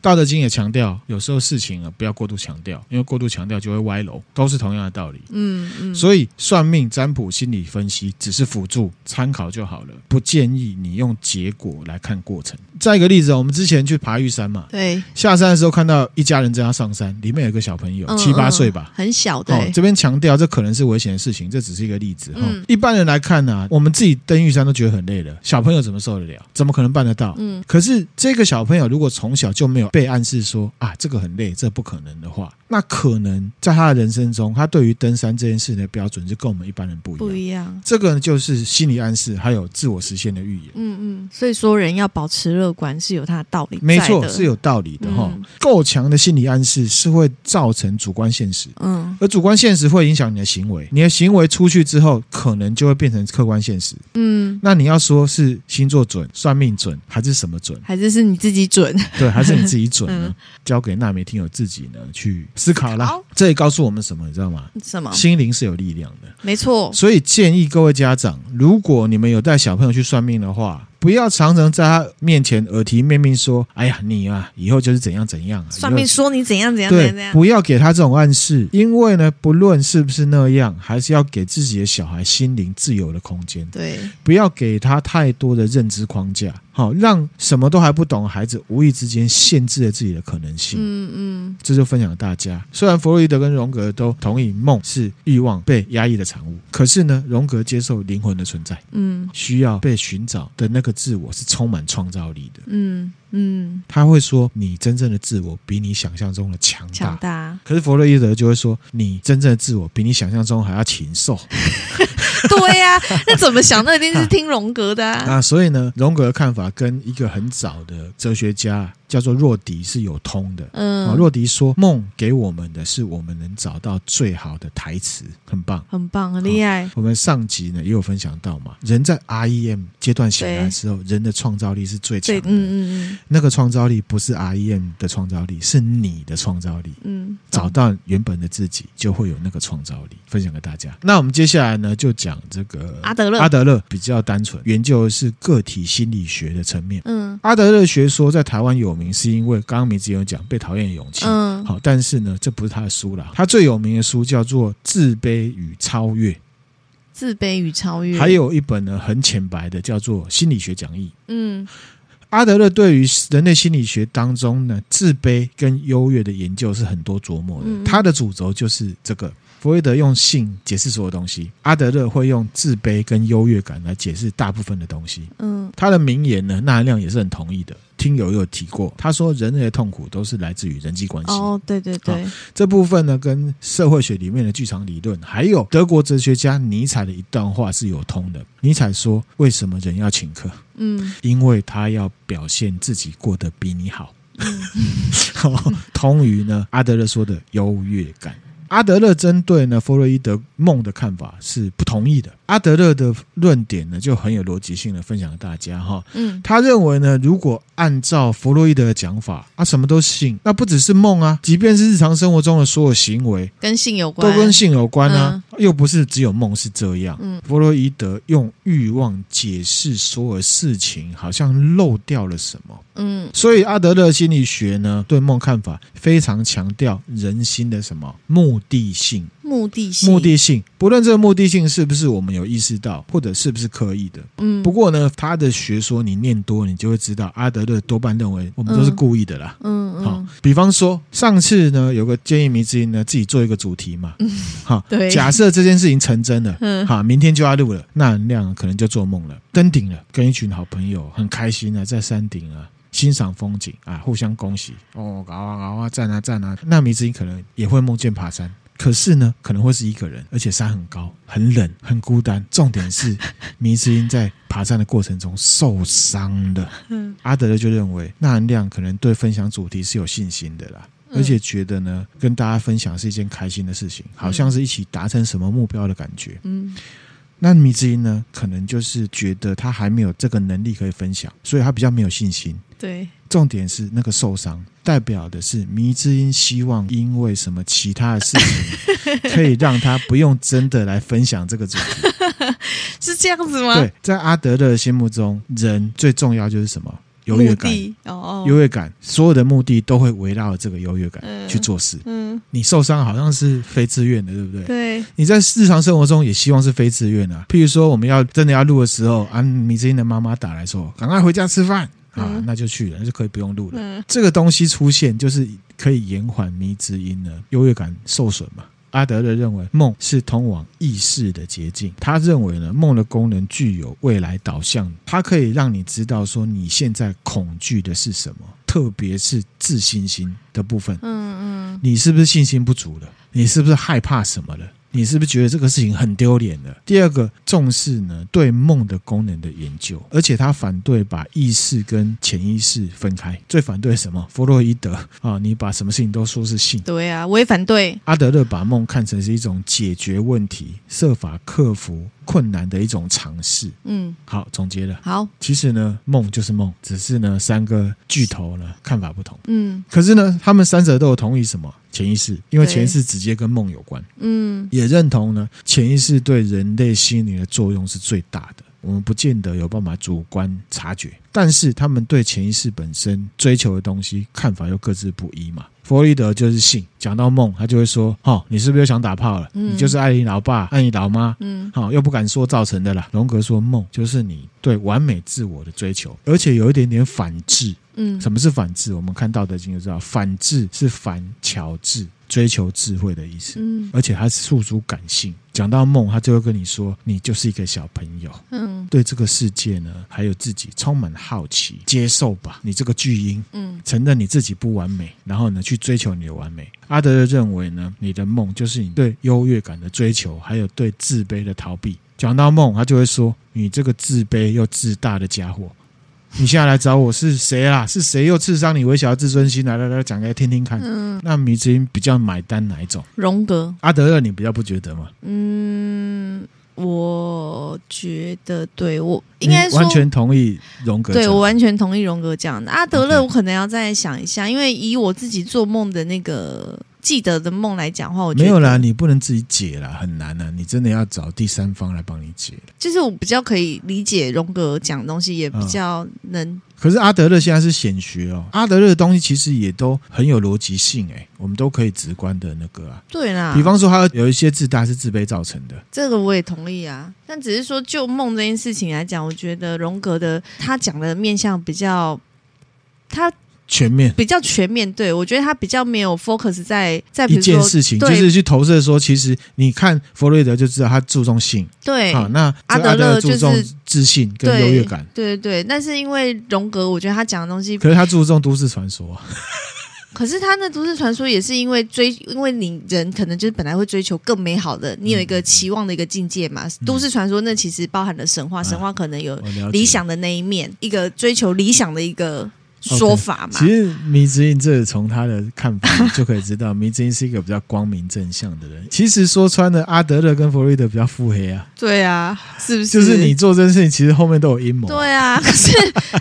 道德经也强调，有时候事情啊，不要过度强调，因为过度强调就会歪楼，都是同样的道理。嗯嗯，所以算命、占卜、心理分析只是辅助参考就好了，不建议你用结果来看过程。再一个例子，我们之前去爬玉山嘛，对，下山的时候看到一家人正要上山，里面有个小朋友，七八岁吧，很小的。哦，这边强调这可能是危险的事情，这只是一个例子。嗯，一般人来看呢，我们自己登玉山都觉得很累了，小朋友怎么受得了？怎么可能办得到？嗯，可是这个小朋友如果从小就没有被暗示说啊，这个很累，这不可能的话，那可能在他的人生中，他对于登山这件事的标准就跟我们一般人不一样。不一样，这个就是心理暗示，还有自我实现的预言。嗯嗯，所以说人要保持乐观是有他的道理的，没错，是有道理的哈。够强的心理暗示是会造成主观现实，嗯，而主观现实会影响你的行为，你的行为出去之后，可能就会变成客观现实。嗯，那你要说是星座准、算命准，还是什么准？还是是你自己准？对，还是你自己准呢？交给纳美听友自己呢去思考啦。这也告诉我们什么，你知道吗？什么？心灵是有力量的，没错。所以建议各位家长，如果你们有带小朋友去算命的话，不要常常在他面前耳提面命说：“哎呀，你啊，以后就是怎样怎样。”啊算命说你怎样怎样对，怎样。不要给他这种暗示，因为呢，不论是不是那样，还是要给自己的小孩心灵自由的空间。对，不要给他太多的认知框架，好，让什么都还不懂的孩子无意之间限制了自己的可能性。嗯嗯，这就分享给大家。虽然弗洛伊德跟荣格都同意梦是欲望被压抑的产物，可是呢，荣格接受灵魂的存在，嗯，需要被寻找的那个。自我是充满创造力的，嗯嗯，他会说你真正的自我比你想象中的强大，强大。可是弗洛伊德就会说你真正的自我比你想象中还要禽兽。对呀、啊，那怎么想？那一定是听荣格的啊。啊，所以呢，荣格的看法跟一个很早的哲学家。叫做若迪是有通的，嗯，若迪说梦给我们的是我们能找到最好的台词，很棒，很棒，很厉害。我们上集呢也有分享到嘛，人在 REM 阶段醒来的时候，人的创造力是最强的，嗯嗯嗯，那个创造力不是 REM 的创造力，是你的创造力，嗯，找到原本的自己就会有那个创造力，分享给大家。那我们接下来呢就讲这个阿德勒，阿德勒比较单纯，研究的是个体心理学的层面，嗯，阿德勒学说在台湾有。名是因为刚刚名字有讲被讨厌的勇气，嗯，好，但是呢，这不是他的书啦。他最有名的书叫做《自卑与超越》，自卑与超越，还有一本呢很浅白的叫做《心理学讲义》。嗯，阿德勒对于人类心理学当中呢自卑跟优越的研究是很多琢磨的，嗯、他的主轴就是这个。弗洛伊德用性解释所有东西，阿德勒会用自卑跟优越感来解释大部分的东西。嗯，他的名言呢，纳兰亮也是很同意的。听友有提过，他说人类的痛苦都是来自于人际关系。哦，对对对，这部分呢，跟社会学里面的剧场理论，还有德国哲学家尼采的一段话是有通的。尼采说：“为什么人要请客？嗯，因为他要表现自己过得比你好。嗯” 通于呢，阿德勒说的优越感。阿德勒针对呢弗洛伊德梦的看法是不同意的。阿德勒的论点呢就很有逻辑性的分享给大家哈。嗯，他认为呢，如果按照弗洛伊德的讲法，啊什么都性，那不只是梦啊，即便是日常生活中的所有行为跟性有关，都跟性有关啊，嗯、又不是只有梦是这样。嗯，弗洛伊德用欲望解释所有事情，好像漏掉了什么。嗯，所以阿德勒心理学呢对梦看法非常强调人心的什么目的性。目的性，目的性，不论这个目的性是不是我们有意识到，或者是不是刻意的。嗯，不过呢，他的学说你念多，你就会知道，阿德勒多半认为我们都是故意的啦。嗯嗯，好，比方说上次呢，有个建议迷之音呢自己做一个主题嘛。嗯，好，对，假设这件事情成真了，嗯，好，明天就要录了，那纳亮可能就做梦了，登顶了，跟一群好朋友很开心啊，在山顶啊。欣赏风景啊，互相恭喜哦，搞啊搞啊，赞啊赞啊。那迷之音可能也会梦见爬山，可是呢，可能会是一个人，而且山很高、很冷、很孤单。重点是 迷之音在爬山的过程中受伤了。嗯，阿德勒就认为纳兰亮可能对分享主题是有信心的啦，而且觉得呢，跟大家分享是一件开心的事情，好像是一起达成什么目标的感觉。嗯。那迷之音呢？可能就是觉得他还没有这个能力可以分享，所以他比较没有信心。对，重点是那个受伤，代表的是迷之音希望因为什么其他的事情，可以让他不用真的来分享这个主题。是这样子吗？对，在阿德勒的心目中，人最重要就是什么？优越感哦，优越感，所有的目的都会围绕着这个优越感去做事。嗯，你受伤好像是非自愿的，对不对？对。你在日常生活中也希望是非自愿的。譬如说，我们要真的要录的时候，啊，迷之音的妈妈打来说：“赶快回家吃饭啊！”那就去了，那就可以不用录了。这个东西出现，就是可以延缓迷之音的优越感受损嘛。阿德勒认为梦是通往意识的捷径。他认为呢，梦的功能具有未来导向，它可以让你知道说你现在恐惧的是什么，特别是自信心的部分。嗯嗯，你是不是信心不足了？你是不是害怕什么了？你是不是觉得这个事情很丢脸的？第二个，重视呢对梦的功能的研究，而且他反对把意识跟潜意识分开。最反对什么？弗洛伊德啊，你把什么事情都说是性。对啊，我也反对。阿德勒把梦看成是一种解决问题、设法克服困难的一种尝试。嗯，好，总结了。好，其实呢，梦就是梦，只是呢三个巨头呢看法不同。嗯，可是呢，他们三者都有同意什么？潜意识，因为潜意识直接跟梦有关。嗯，也认同呢，潜意识对人类心理的作用是最大的。我们不见得有办法主观察觉，但是他们对潜意识本身追求的东西看法又各自不一嘛。弗洛伊德就是性，讲到梦，他就会说：“哦，你是不是又想打炮了？嗯、你就是爱你老爸、爱你老妈，嗯，好、哦、又不敢说造成的啦。”荣格说：“梦就是你对完美自我的追求，而且有一点点反智。嗯，什么是反智？我们看《道德经》就知道，反智是反巧智。”追求智慧的意思，嗯，而且他是诉诸感性。讲到梦，他就会跟你说，你就是一个小朋友，嗯，对这个世界呢，还有自己充满好奇，接受吧，你这个巨婴，嗯，承认你自己不完美，然后呢，去追求你的完美。阿德勒认为呢，你的梦就是你对优越感的追求，还有对自卑的逃避。讲到梦，他就会说，你这个自卑又自大的家伙。你现在来找我是谁啦？是谁又刺伤你微小的自尊心？来来来，讲给他听听看。嗯，那迷之音比较买单哪一种？荣格、阿德勒，你比较不觉得吗？嗯，我觉得对我应该说完全同意荣格。对我完全同意荣格讲的。阿德勒，我可能要再想一下因为以我自己做梦的那个。记得的梦来讲的话，我觉得没有啦，你不能自己解啦，很难啊，你真的要找第三方来帮你解。就是我比较可以理解荣格讲的东西，也比较能。哦、可是阿德勒现在是显学哦，阿德勒的东西其实也都很有逻辑性哎，我们都可以直观的那个啊。对啦，比方说他有一些自大是自卑造成的，这个我也同意啊。但只是说就梦这件事情来讲，我觉得荣格的他讲的面向比较他。全面比较全面，对，我觉得他比较没有 focus 在在一件事情，就是去投射说，其实你看弗洛伊德就知道他注重性，对，好，那阿德勒注重自信跟优越感，对对对。但是因为荣格，我觉得他讲的东西，可是他注重都市传说，可是他那都市传说也是因为追，因为你人可能就是本来会追求更美好的，你有一个期望的一个境界嘛。都市传说那其实包含了神话，神话可能有理想的那一面，一个追求理想的一个。说法嘛，其实迷之音这从他的看法就可以知道，迷之音是一个比较光明正向的人。其实说穿了，阿德勒跟弗洛伊德比较腹黑啊。对啊，是不是？就是你做这件事情，其实后面都有阴谋。对啊，可是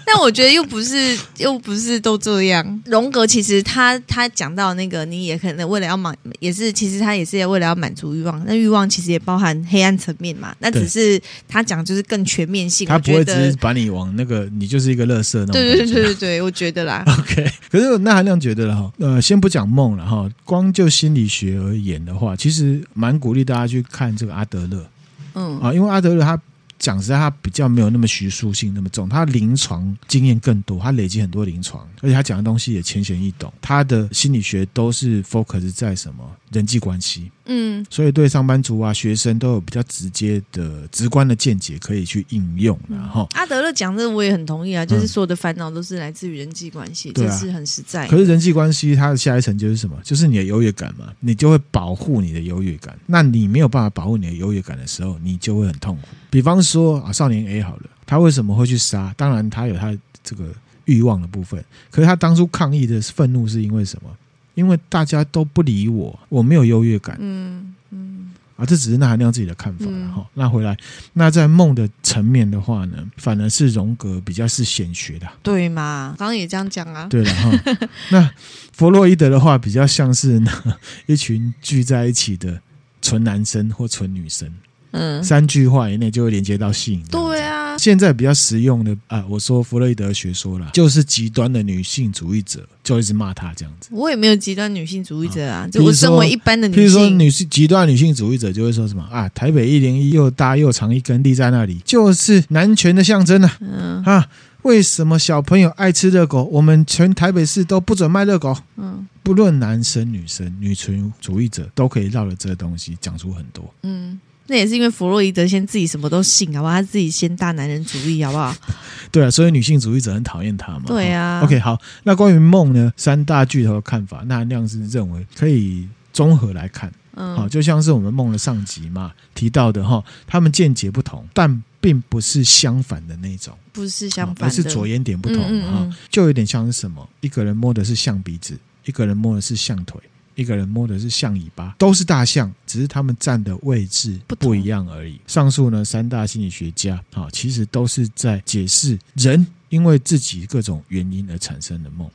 但我觉得又不是，又不是都这样。荣格其实他他讲到那个，你也可能为了要满，也是其实他也是为了要满足欲望。那欲望其实也包含黑暗层面嘛。那只是他讲就是更全面性。他不会只是把你往那个，你就是一个乐色那种。对对对对对。我觉得啦。OK，可是那含量觉得了哈，呃，先不讲梦了哈，光就心理学而言的话，其实蛮鼓励大家去看这个阿德勒。嗯啊，因为阿德勒他。讲实在，他比较没有那么学术性那么重，他临床经验更多，他累积很多临床，而且他讲的东西也浅显易懂。他的心理学都是 focus 在什么人际关系，嗯，所以对上班族啊、学生都有比较直接的、直观的见解可以去应用。然后阿德勒讲这个我也很同意啊，就是所有的烦恼都是来自于人际关系，这是很实在。可是人际关系它的下一层就是什么？就是你的优越感嘛，你就会保护你的优越感。那你没有办法保护你的优越感的时候，你就会很痛苦。比方说啊，少年 A 好了，他为什么会去杀？当然，他有他这个欲望的部分。可是他当初抗议的愤怒是因为什么？因为大家都不理我，我没有优越感。嗯嗯。啊，这只是那含量自己的看法了哈。那回来，那在梦的层面的话呢，反而是荣格比较是显学的，对嘛？刚刚也这样讲啊。对了哈。那弗洛伊德的话，比较像是呢 一群聚在一起的纯男生或纯女生。嗯，三句话以内就会连接到性。对啊，现在比较实用的啊，我说弗洛伊德学说了，就是极端的女性主义者就一直骂他这样子。我也没有极端女性主义者啊，就我身为一般的女性，譬如说女性极端女性主义者就会说什么啊，台北一零一又大又长一根立在那里，就是男权的象征啊。嗯啊，为什么小朋友爱吃热狗，我们全台北市都不准卖热狗？嗯，不论男生女生，女权主义者都可以绕着这个东西讲出很多。嗯。那也是因为弗洛伊德先自己什么都信，好不好？他自己先大男人主义，好不好？对啊，所以女性主义者很讨厌他嘛。对啊。OK，好，那关于梦呢？三大巨头的看法，那含量是认为可以综合来看。嗯，好，就像是我们梦的上集嘛提到的哈，他们见解不同，但并不是相反的那种，不是相反，而是着眼点不同哈、嗯嗯嗯，就有点像是什么？一个人摸的是象鼻子，一个人摸的是象腿。一个人摸的是象尾巴，都是大象，只是他们站的位置不一样而已。上述呢，三大心理学家啊，其实都是在解释人因为自己各种原因而产生的梦。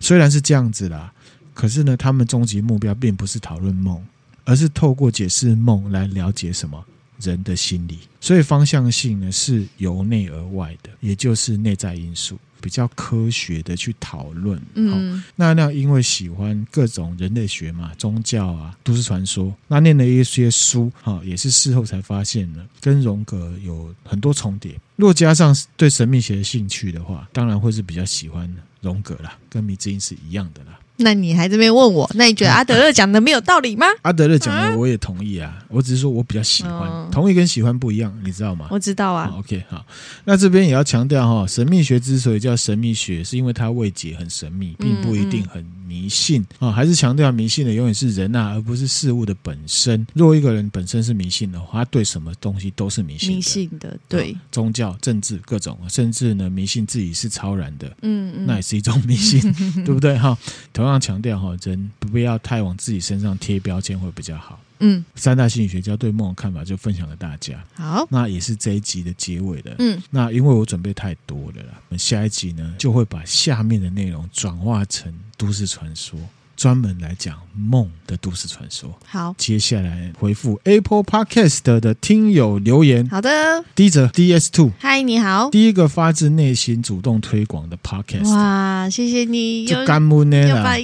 虽然是这样子啦，可是呢，他们终极目标并不是讨论梦，而是透过解释梦来了解什么人的心理。所以方向性呢，是由内而外的，也就是内在因素。比较科学的去讨论，嗯，那那因为喜欢各种人类学嘛，宗教啊，都市传说，那念了一些书，哈，也是事后才发现的，跟荣格有很多重叠。若加上对神秘学的兴趣的话，当然会是比较喜欢荣格啦，跟米之音是一样的啦。那你还这边问我？那你觉得阿德勒讲的没有道理吗？阿德勒讲的我也同意啊，我只是说我比较喜欢，嗯、同意跟喜欢不一样，你知道吗？我知道啊。OK，好，那这边也要强调哈，神秘学之所以叫神秘学，是因为它未解很神秘，并不一定很迷信啊。还是强调迷信的永远是人啊，而不是事物的本身。如果一个人本身是迷信的话，他对什么东西都是迷信的。迷信的，对，宗教、政治各种，甚至呢，迷信自己是超然的，嗯嗯，那也是一种迷信，对不对？哈。同样强调哈，人不要太往自己身上贴标签会比较好。嗯，三大心理学家对梦的看法就分享给大家。好，那也是这一集的结尾了。嗯，那因为我准备太多了啦，我们下一集呢就会把下面的内容转化成都市传说，专门来讲梦的都市传说。好，接下来回复 Apple Podcast 的听友留言。好的，第一则 DS Two，嗨，你好，第一个发自内心主动推广的 Podcast。哇，谢谢你，就干木呢啦。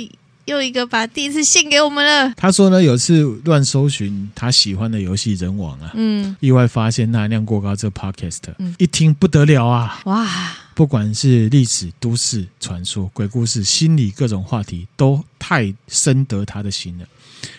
又一个把第一次献给我们了。他说呢，有次乱搜寻他喜欢的游戏人网啊，嗯，意外发现那含量过高这 podcast，嗯，一听不得了啊，哇！不管是历史、都市传说、鬼故事、心理各种话题，都太深得他的心了。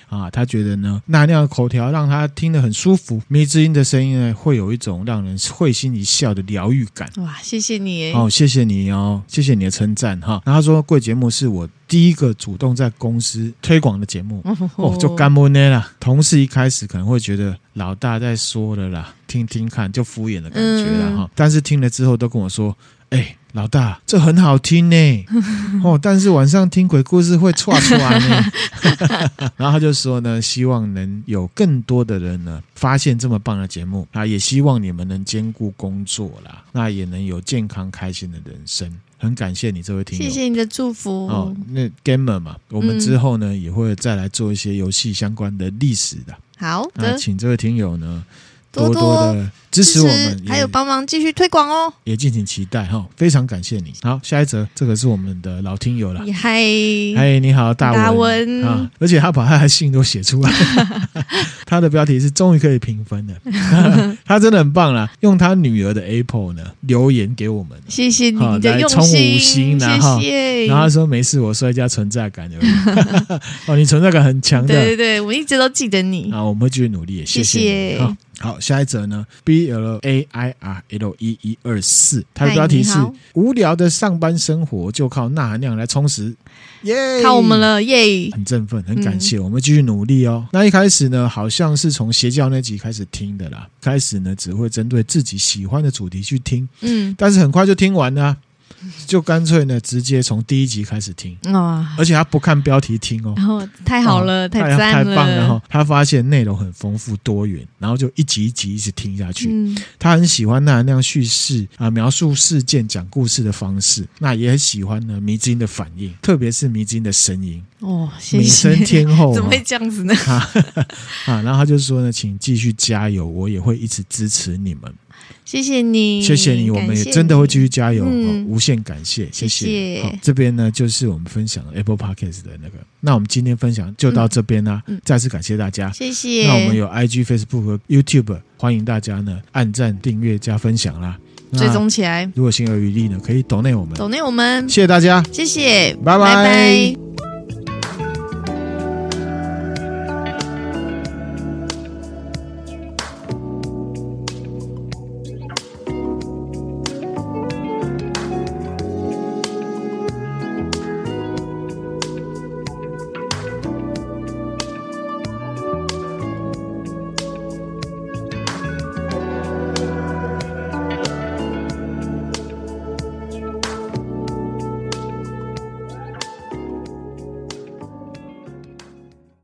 啊，他觉得呢，那那样的口条让他听得很舒服，迷之音的声音呢，会有一种让人会心一笑的疗愈感。哇，谢谢你！哦，谢谢你哦，谢谢你的称赞哈。然后他说，贵节目是我第一个主动在公司推广的节目哦，就干不呢啦。同事一开始可能会觉得老大在说了啦，听听看就敷衍的感觉了哈、嗯。但是听了之后都跟我说，哎、欸。老大，这很好听呢，哦，但是晚上听鬼故事会错出来呢。然后他就说呢，希望能有更多的人呢发现这么棒的节目啊，也希望你们能兼顾工作啦，那也能有健康开心的人生。很感谢你这位听友，谢谢你的祝福哦。那 Gamer 嘛，我们之后呢、嗯、也会再来做一些游戏相关的历史的。好的，那请这位听友呢。多多的支持我们，还有帮忙继续推广哦，也敬请期待哈，非常感谢你。好，下一则，这个是我们的老听友了，嗨嗨，你好，大文，大文啊，而且他把他的信都写出来，他的标题是终于可以评分了，他真的很棒啦，用他女儿的 Apple 呢留言给我们，谢谢你的用心，谢谢，然后他说没事，我说一下存在感而已，哦，你存在感很强的，对对对，我一直都记得你，啊，我们会继续努力，谢谢，谢谢。好，下一则呢？B L A I R L 一一二四，它的标题是“无聊的上班生活就靠钠含量来充实”，耶，靠我们了，耶，很振奋，很感谢，嗯、我们继续努力哦。那一开始呢，好像是从邪教那集开始听的啦，开始呢只会针对自己喜欢的主题去听，嗯，但是很快就听完了。就干脆呢，直接从第一集开始听，哇！而且他不看标题听哦，然后太好了，太赞了，太棒了哈！他发现内容很丰富多元，然后就一集一集一直听下去。嗯，他很喜欢那那样叙事啊，描述事件、讲故事的方式，那也很喜欢呢迷之音的反应，特别是迷之音的声音哦，谢谢美声天后 怎么会这样子呢？啊，啊，然后他就说呢，请继续加油，我也会一直支持你们。谢谢你，谢谢你，我们也真的会继续加油，嗯、无限感谢，谢谢。谢谢。好，这边呢就是我们分享的 Apple Podcast 的那个，那我们今天分享就到这边啦，再次感谢大家，谢谢。那我们有 IG、Facebook 和 YouTube，欢迎大家呢按赞、订阅、加分享啦，追踪起来。如果心有余力呢，可以 donate 我们，donate 我们，谢谢大家，谢谢，拜拜。拜拜。